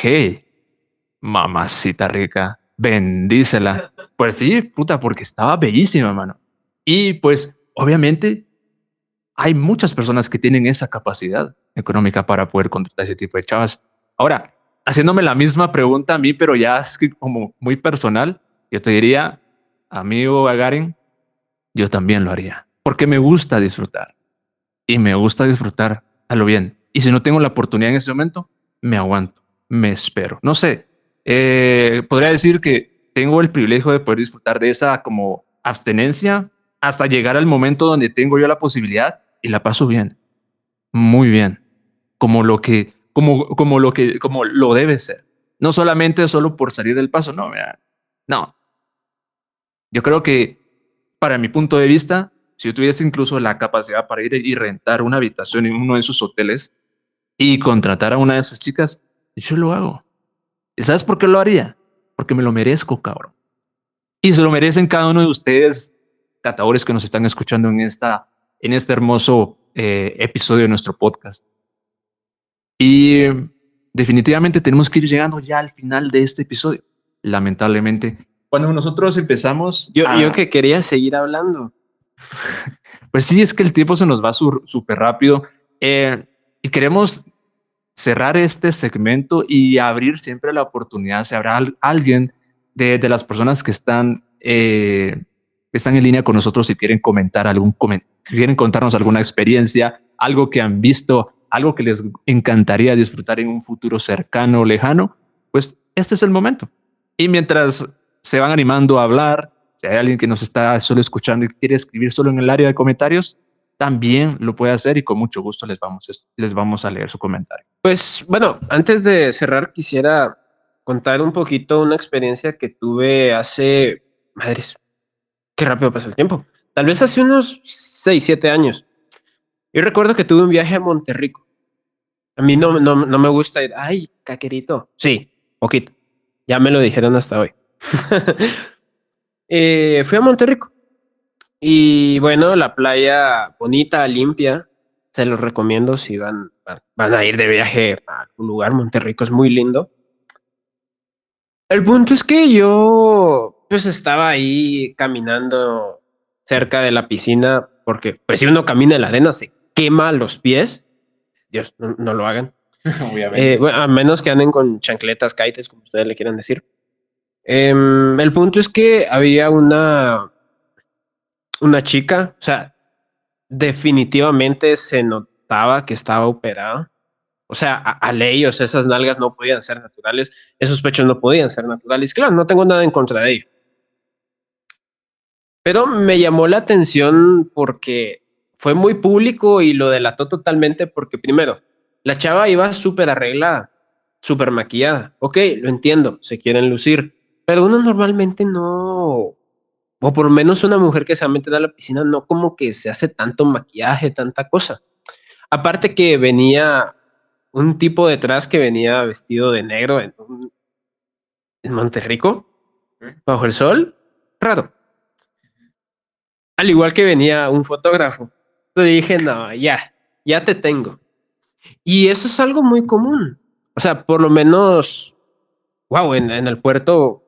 mamacita rica, bendícela. Pues sí, puta, porque estaba bellísima, mano. Y pues, obviamente, hay muchas personas que tienen esa capacidad económica para poder contratar ese tipo de chavas. Ahora, haciéndome la misma pregunta a mí, pero ya es como muy personal, yo te diría, amigo Gagarin, yo también lo haría, porque me gusta disfrutar y me gusta disfrutar a lo bien. Y si no tengo la oportunidad en ese momento, me aguanto, me espero. No sé, eh, podría decir que tengo el privilegio de poder disfrutar de esa como abstenencia hasta llegar al momento donde tengo yo la posibilidad y la paso bien, muy bien, como lo que como, como, lo que, como lo debe ser. No solamente solo por salir del paso, no, mira, no. Yo creo que, para mi punto de vista, si yo tuviese incluso la capacidad para ir y rentar una habitación en uno de esos hoteles y contratar a una de esas chicas, yo lo hago. ¿Y sabes por qué lo haría? Porque me lo merezco, cabrón. Y se lo merecen cada uno de ustedes, catadores que nos están escuchando en, esta, en este hermoso eh, episodio de nuestro podcast. Y definitivamente tenemos que ir llegando ya al final de este episodio. Lamentablemente, cuando nosotros empezamos... Yo, yo que quería seguir hablando. Pues sí, es que el tiempo se nos va súper rápido eh, y queremos cerrar este segmento y abrir siempre la oportunidad, si habrá alguien de, de, las personas que están eh, están en línea con nosotros si quieren comentar algún si quieren contarnos alguna experiencia, algo que han visto, algo que les encantaría disfrutar en un futuro cercano o lejano, pues este es el momento. Y mientras se van animando a hablar, si hay alguien que nos está solo escuchando y quiere escribir solo en el área de comentarios, también lo puede hacer y con mucho gusto les vamos, les vamos a leer su comentario. Pues bueno, antes de cerrar quisiera contar un poquito una experiencia que tuve hace, madres, qué rápido pasa el tiempo, tal vez hace unos 6, 7 años. Yo recuerdo que tuve un viaje a Monterrico. A mí no, no, no me gusta ir, ay, caquerito. Sí, poquito. Ya me lo dijeron hasta hoy. (laughs) eh, fui a Monterrico. Y bueno, la playa bonita, limpia, se los recomiendo si van, van a ir de viaje a un lugar. Monterrico es muy lindo. El punto es que yo pues estaba ahí caminando cerca de la piscina porque pues si uno camina en la arena se quema los pies. Dios, no, lo hagan. (laughs) Eh, bueno, a menos que anden con chancletas, kites, como ustedes le quieran decir. Em, el punto es que había una una chica, o sea, definitivamente se notaba que estaba operada. O sea, a, o sea, esas nalgas no podían ser naturales, esos pechos no podían ser naturales. Claro, no tengo nada en contra de ella. Pero me llamó la atención porque fue muy público y lo delató totalmente porque primero, la chava iba súper arreglada, súper maquillada. Ok, lo entiendo, se quieren lucir, pero uno normalmente no, o por lo menos una mujer que se va a meter a la piscina, no como que se hace tanto maquillaje, tanta cosa. Aparte que venía un tipo detrás que venía vestido de negro en, en Monterrico, bajo el sol, raro. Al igual que venía un fotógrafo. Entonces dije, no, ya, ya te tengo. Y eso es algo muy común. O sea, por lo menos, wow, en, en el puerto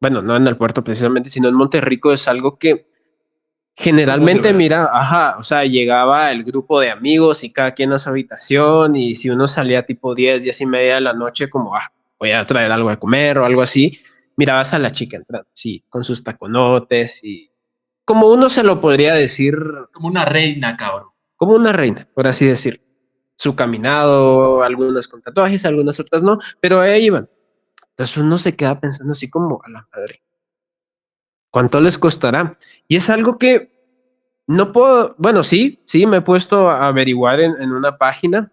bueno, no en el puerto precisamente, sino en Monterrico es algo que generalmente, mira, ajá, o sea, llegaba el grupo de amigos y cada quien a su habitación y si uno salía tipo 10, 10 y media de la noche, como, ah, voy a traer algo de comer o algo así, mirabas a la chica entrando, sí, con sus taconotes y como uno se lo podría decir. Como una reina, cabrón. Como una reina, por así decir. Su caminado, algunas con tatuajes, algunas otras no, pero ahí iban. Entonces uno se queda pensando así como a la madre. ¿Cuánto les costará? Y es algo que no puedo, bueno, sí, sí, me he puesto a averiguar en, en una página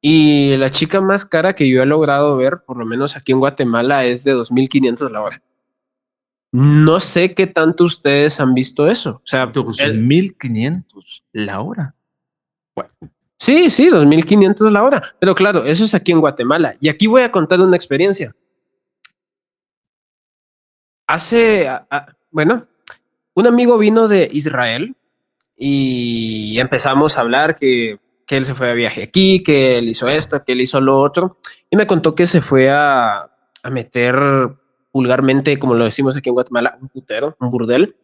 y la chica más cara que yo he logrado ver, por lo menos aquí en Guatemala, es de 2.500 la hora. No sé qué tanto ustedes han visto eso. O sea, 2.500 la hora. Bueno, sí, sí, 2.500 la hora. Pero claro, eso es aquí en Guatemala. Y aquí voy a contar una experiencia hace, bueno, un amigo vino de Israel y empezamos a hablar que, que, él se fue a viaje aquí, que él hizo esto, que él hizo lo otro, y me contó que se fue a, a meter vulgarmente, como lo decimos aquí en Guatemala, un putero, un burdel.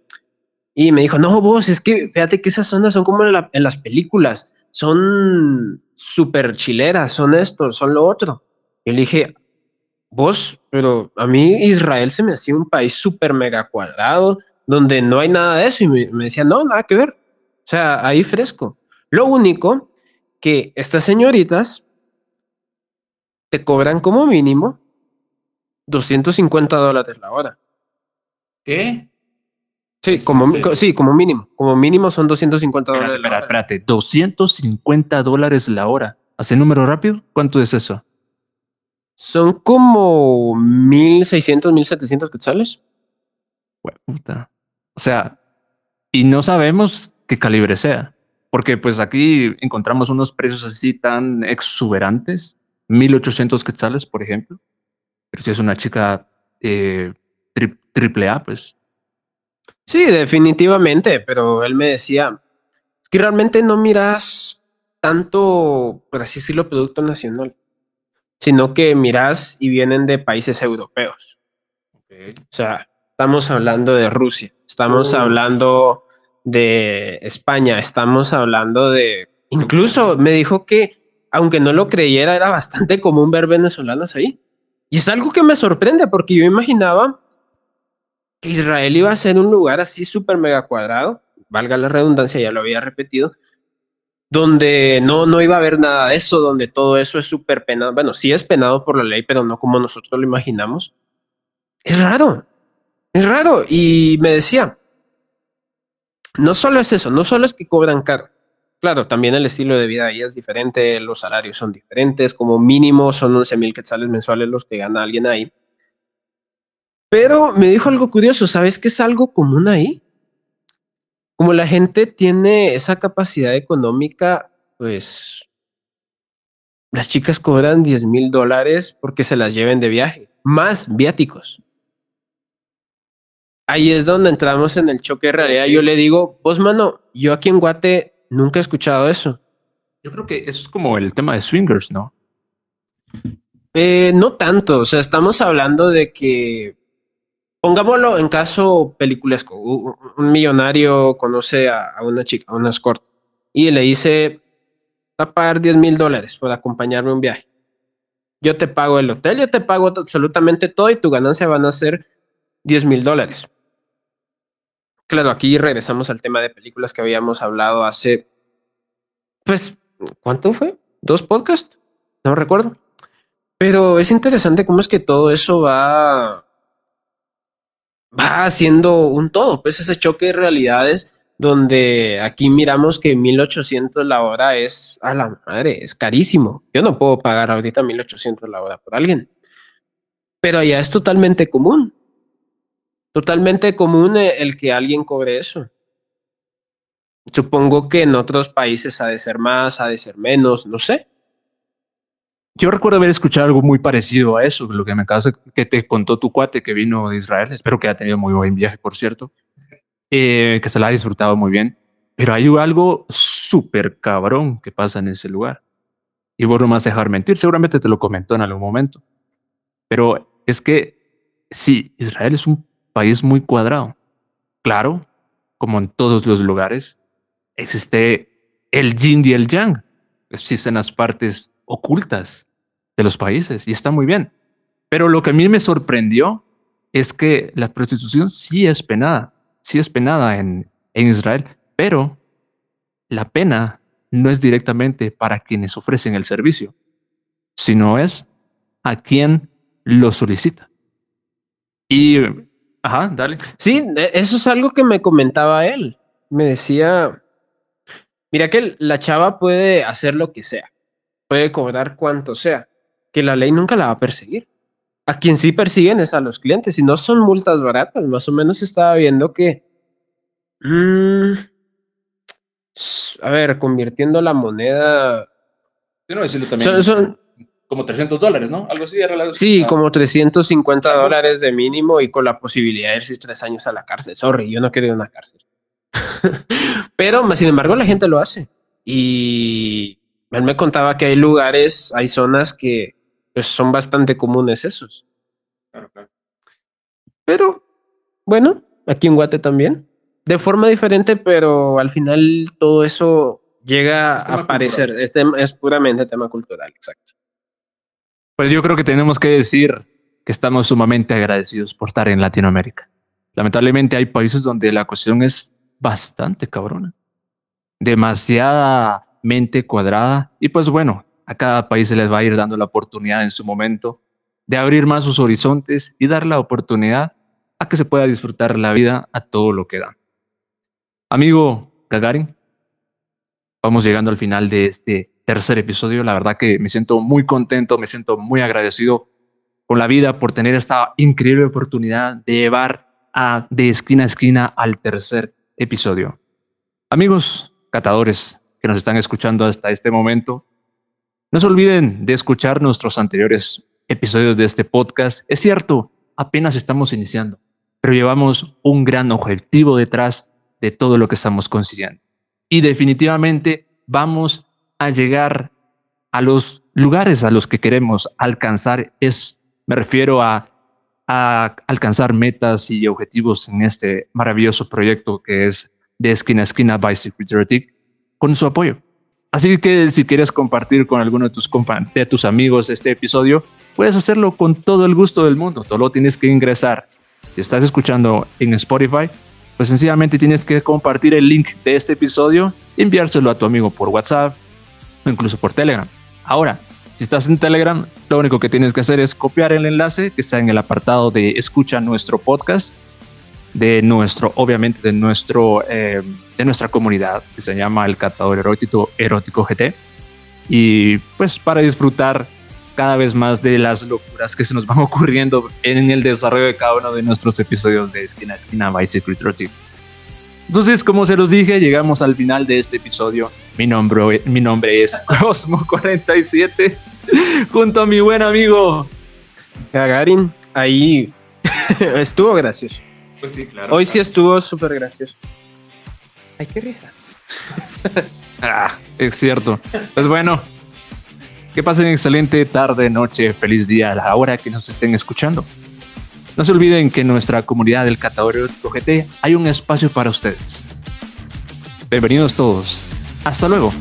Y me dijo, no, vos, es que fíjate que esas zonas son como en, en las películas, son súper chileras, son esto, son lo otro. Y le dije, vos, pero a mí Israel se me hacía un país súper mega cuadrado, donde no hay nada de eso. Y me, decía, no, nada que ver. O sea, ahí fresco. Lo único que estas señoritas te cobran como mínimo 250 dólares la hora. ¿Qué? Sí, como, sí. como mínimo. Como mínimo son 250 dólares. Espera, espérate, 250 dólares la hora. ¿Hace número rápido? ¿Cuánto es eso? Son como 1600, 1700 quetzales. Bueno, puta. O sea, y no sabemos qué calibre sea, porque pues aquí encontramos unos precios así tan exuberantes, 1800 quetzales, por ejemplo. Pero si es una chica eh, triple A, pues. Sí, definitivamente, pero él me decía, es que realmente no miras tanto, por así decirlo, producto nacional sino que miras y vienen de países europeos. O sea, estamos hablando de Rusia, estamos hablando de España, estamos hablando de... Incluso me dijo que, aunque no lo creyera, era bastante común ver venezolanos ahí. Y es algo que me sorprende porque yo imaginaba que Israel iba a ser un lugar así súper mega cuadrado, valga la redundancia, ya lo había repetido, donde no, no iba a haber nada de eso, donde todo eso es súper penado. Bueno, sí es penado por la ley, pero no como nosotros lo imaginamos. Es raro, es raro. Y me decía, no solo es eso, no solo es que cobran caro. Claro, también el estilo de vida ahí es diferente, los salarios son diferentes, como mínimo son 11 mil quetzales mensuales los que gana alguien ahí. Pero me dijo algo curioso, ¿sabes qué es algo común ahí? Como la gente tiene esa capacidad económica, pues las chicas cobran 10 mil dólares porque se las lleven de viaje, más viáticos. Ahí es donde entramos en el choque de realidad. Yo le digo, vos, mano, yo aquí en Guate nunca he escuchado eso. Yo creo que eso es como el tema de swingers, ¿no? Eh, no tanto, o sea, estamos hablando de que Pongámoslo en caso peliculesco. Un millonario conoce a, una chica, a una escort, y le dice, va a pagar 10 mil dólares por acompañarme a un viaje. Yo te pago el hotel, yo te pago absolutamente todo y tu ganancia van a ser 10 mil dólares. Claro, aquí regresamos al tema de películas que habíamos hablado hace, pues, ¿cuánto fue? ¿Dos podcasts? No recuerdo. Pero es interesante cómo es que todo eso va va haciendo un todo, pues ese choque de realidades donde aquí miramos que 1800 la hora es a la madre, es carísimo. Yo no puedo pagar ahorita 1800 la hora por alguien. Pero allá es totalmente común. Totalmente común el que alguien cobre eso. Supongo que en otros países ha de ser más, ha de ser menos, no sé. Yo recuerdo haber escuchado algo muy parecido a eso, lo que me acabas que te contó tu cuate que vino de Israel. Espero que haya tenido muy buen viaje, por cierto, eh, que se la haya disfrutado muy bien. Pero hay algo súper cabrón que pasa en ese lugar. Y vos no más dejar mentir, seguramente te lo comentó en algún momento. Pero es que sí, Israel es un país muy cuadrado. Claro, como en todos los lugares, existe el yin y el yang. Existen las partes ocultas de los países y está muy bien. Pero lo que a mí me sorprendió es que la prostitución sí es penada, sí es penada en, en Israel, pero la pena no es directamente para quienes ofrecen el servicio, sino es a quien lo solicita. Y, ajá, dale. Sí, e, eso es algo que me comentaba él. Me decía, mira que la chava puede hacer lo que sea puede cobrar cuanto sea, que la ley nunca la va a perseguir. A quien sí persiguen es a los clientes y no son multas baratas. Más o menos estaba viendo que, mm, a ver, convirtiendo la moneda. Son, como 300 dólares, ¿no? Algo así. sí, como 350 dólares de mínimo y con la posibilidad de irse tres años a la cárcel. Sorry, yo no quiero ir a una cárcel. (laughs) Pero, sin embargo, la gente lo hace. Y él me contaba que hay lugares, hay zonas que pues, son bastante comunes esos. Claro, claro. Pero, bueno, aquí en Guate también. De forma diferente, pero al final todo eso llega a aparecer. Es, es puramente tema cultural, exacto. Pues yo creo que tenemos que decir que estamos sumamente agradecidos por estar en Latinoamérica. Lamentablemente hay países donde la cuestión es bastante cabrona. Demasiada mente cuadrada y pues bueno, a cada país se les va a ir dando la oportunidad en su momento de abrir más sus horizontes y dar la oportunidad a que se pueda disfrutar la vida a todo lo que da. Amigo Gagarin, vamos llegando al final de este tercer episodio. La verdad que me siento muy contento, me siento muy agradecido con la vida por tener esta increíble oportunidad de llevar a de esquina a esquina al tercer episodio. Amigos catadores, que nos están escuchando hasta este momento. No se olviden de escuchar nuestros anteriores episodios de este podcast. Es cierto, apenas estamos iniciando, pero llevamos un gran objetivo detrás de todo lo que estamos consiguiendo. Y definitivamente vamos a llegar a los lugares a los que queremos alcanzar. Es, me refiero a, a alcanzar metas y objetivos en este maravilloso proyecto que es de esquina a esquina by Secret con su apoyo. Así que si quieres compartir con alguno de tus, de tus amigos este episodio, puedes hacerlo con todo el gusto del mundo. Solo tienes que ingresar Si estás escuchando en Spotify, pues sencillamente tienes que compartir el link de este episodio enviárselo a tu amigo por WhatsApp o incluso por Telegram. Ahora, si estás en Telegram, lo único que tienes que hacer es copiar el enlace que está en el apartado de escucha nuestro podcast de nuestro, obviamente de nuestro, eh, de nuestra comunidad que se llama el Catador Erótico, Erótico GT. Y pues para disfrutar cada vez más de las locuras que se nos van (laughs) ocurriendo en el desarrollo de cada uno de nuestros episodios de Esquina a Esquina by Secret Erotic. Entonces, como se los dije, llegamos al final de este episodio. Mi nombre, mi nombre es (laughs) Cosmo47, junto a mi buen amigo Gagarin. Ahí (laughs) estuvo gracioso. Pues sí, claro. Hoy sí estuvo súper gracioso. Ay, qué risa. (laughs) ah, es cierto. Pues bueno, que pasen excelente tarde, noche, feliz día a la hora que nos estén escuchando. No se olviden que en nuestra comunidad del Catador GT hay un espacio para ustedes. Bienvenidos todos. Hasta luego.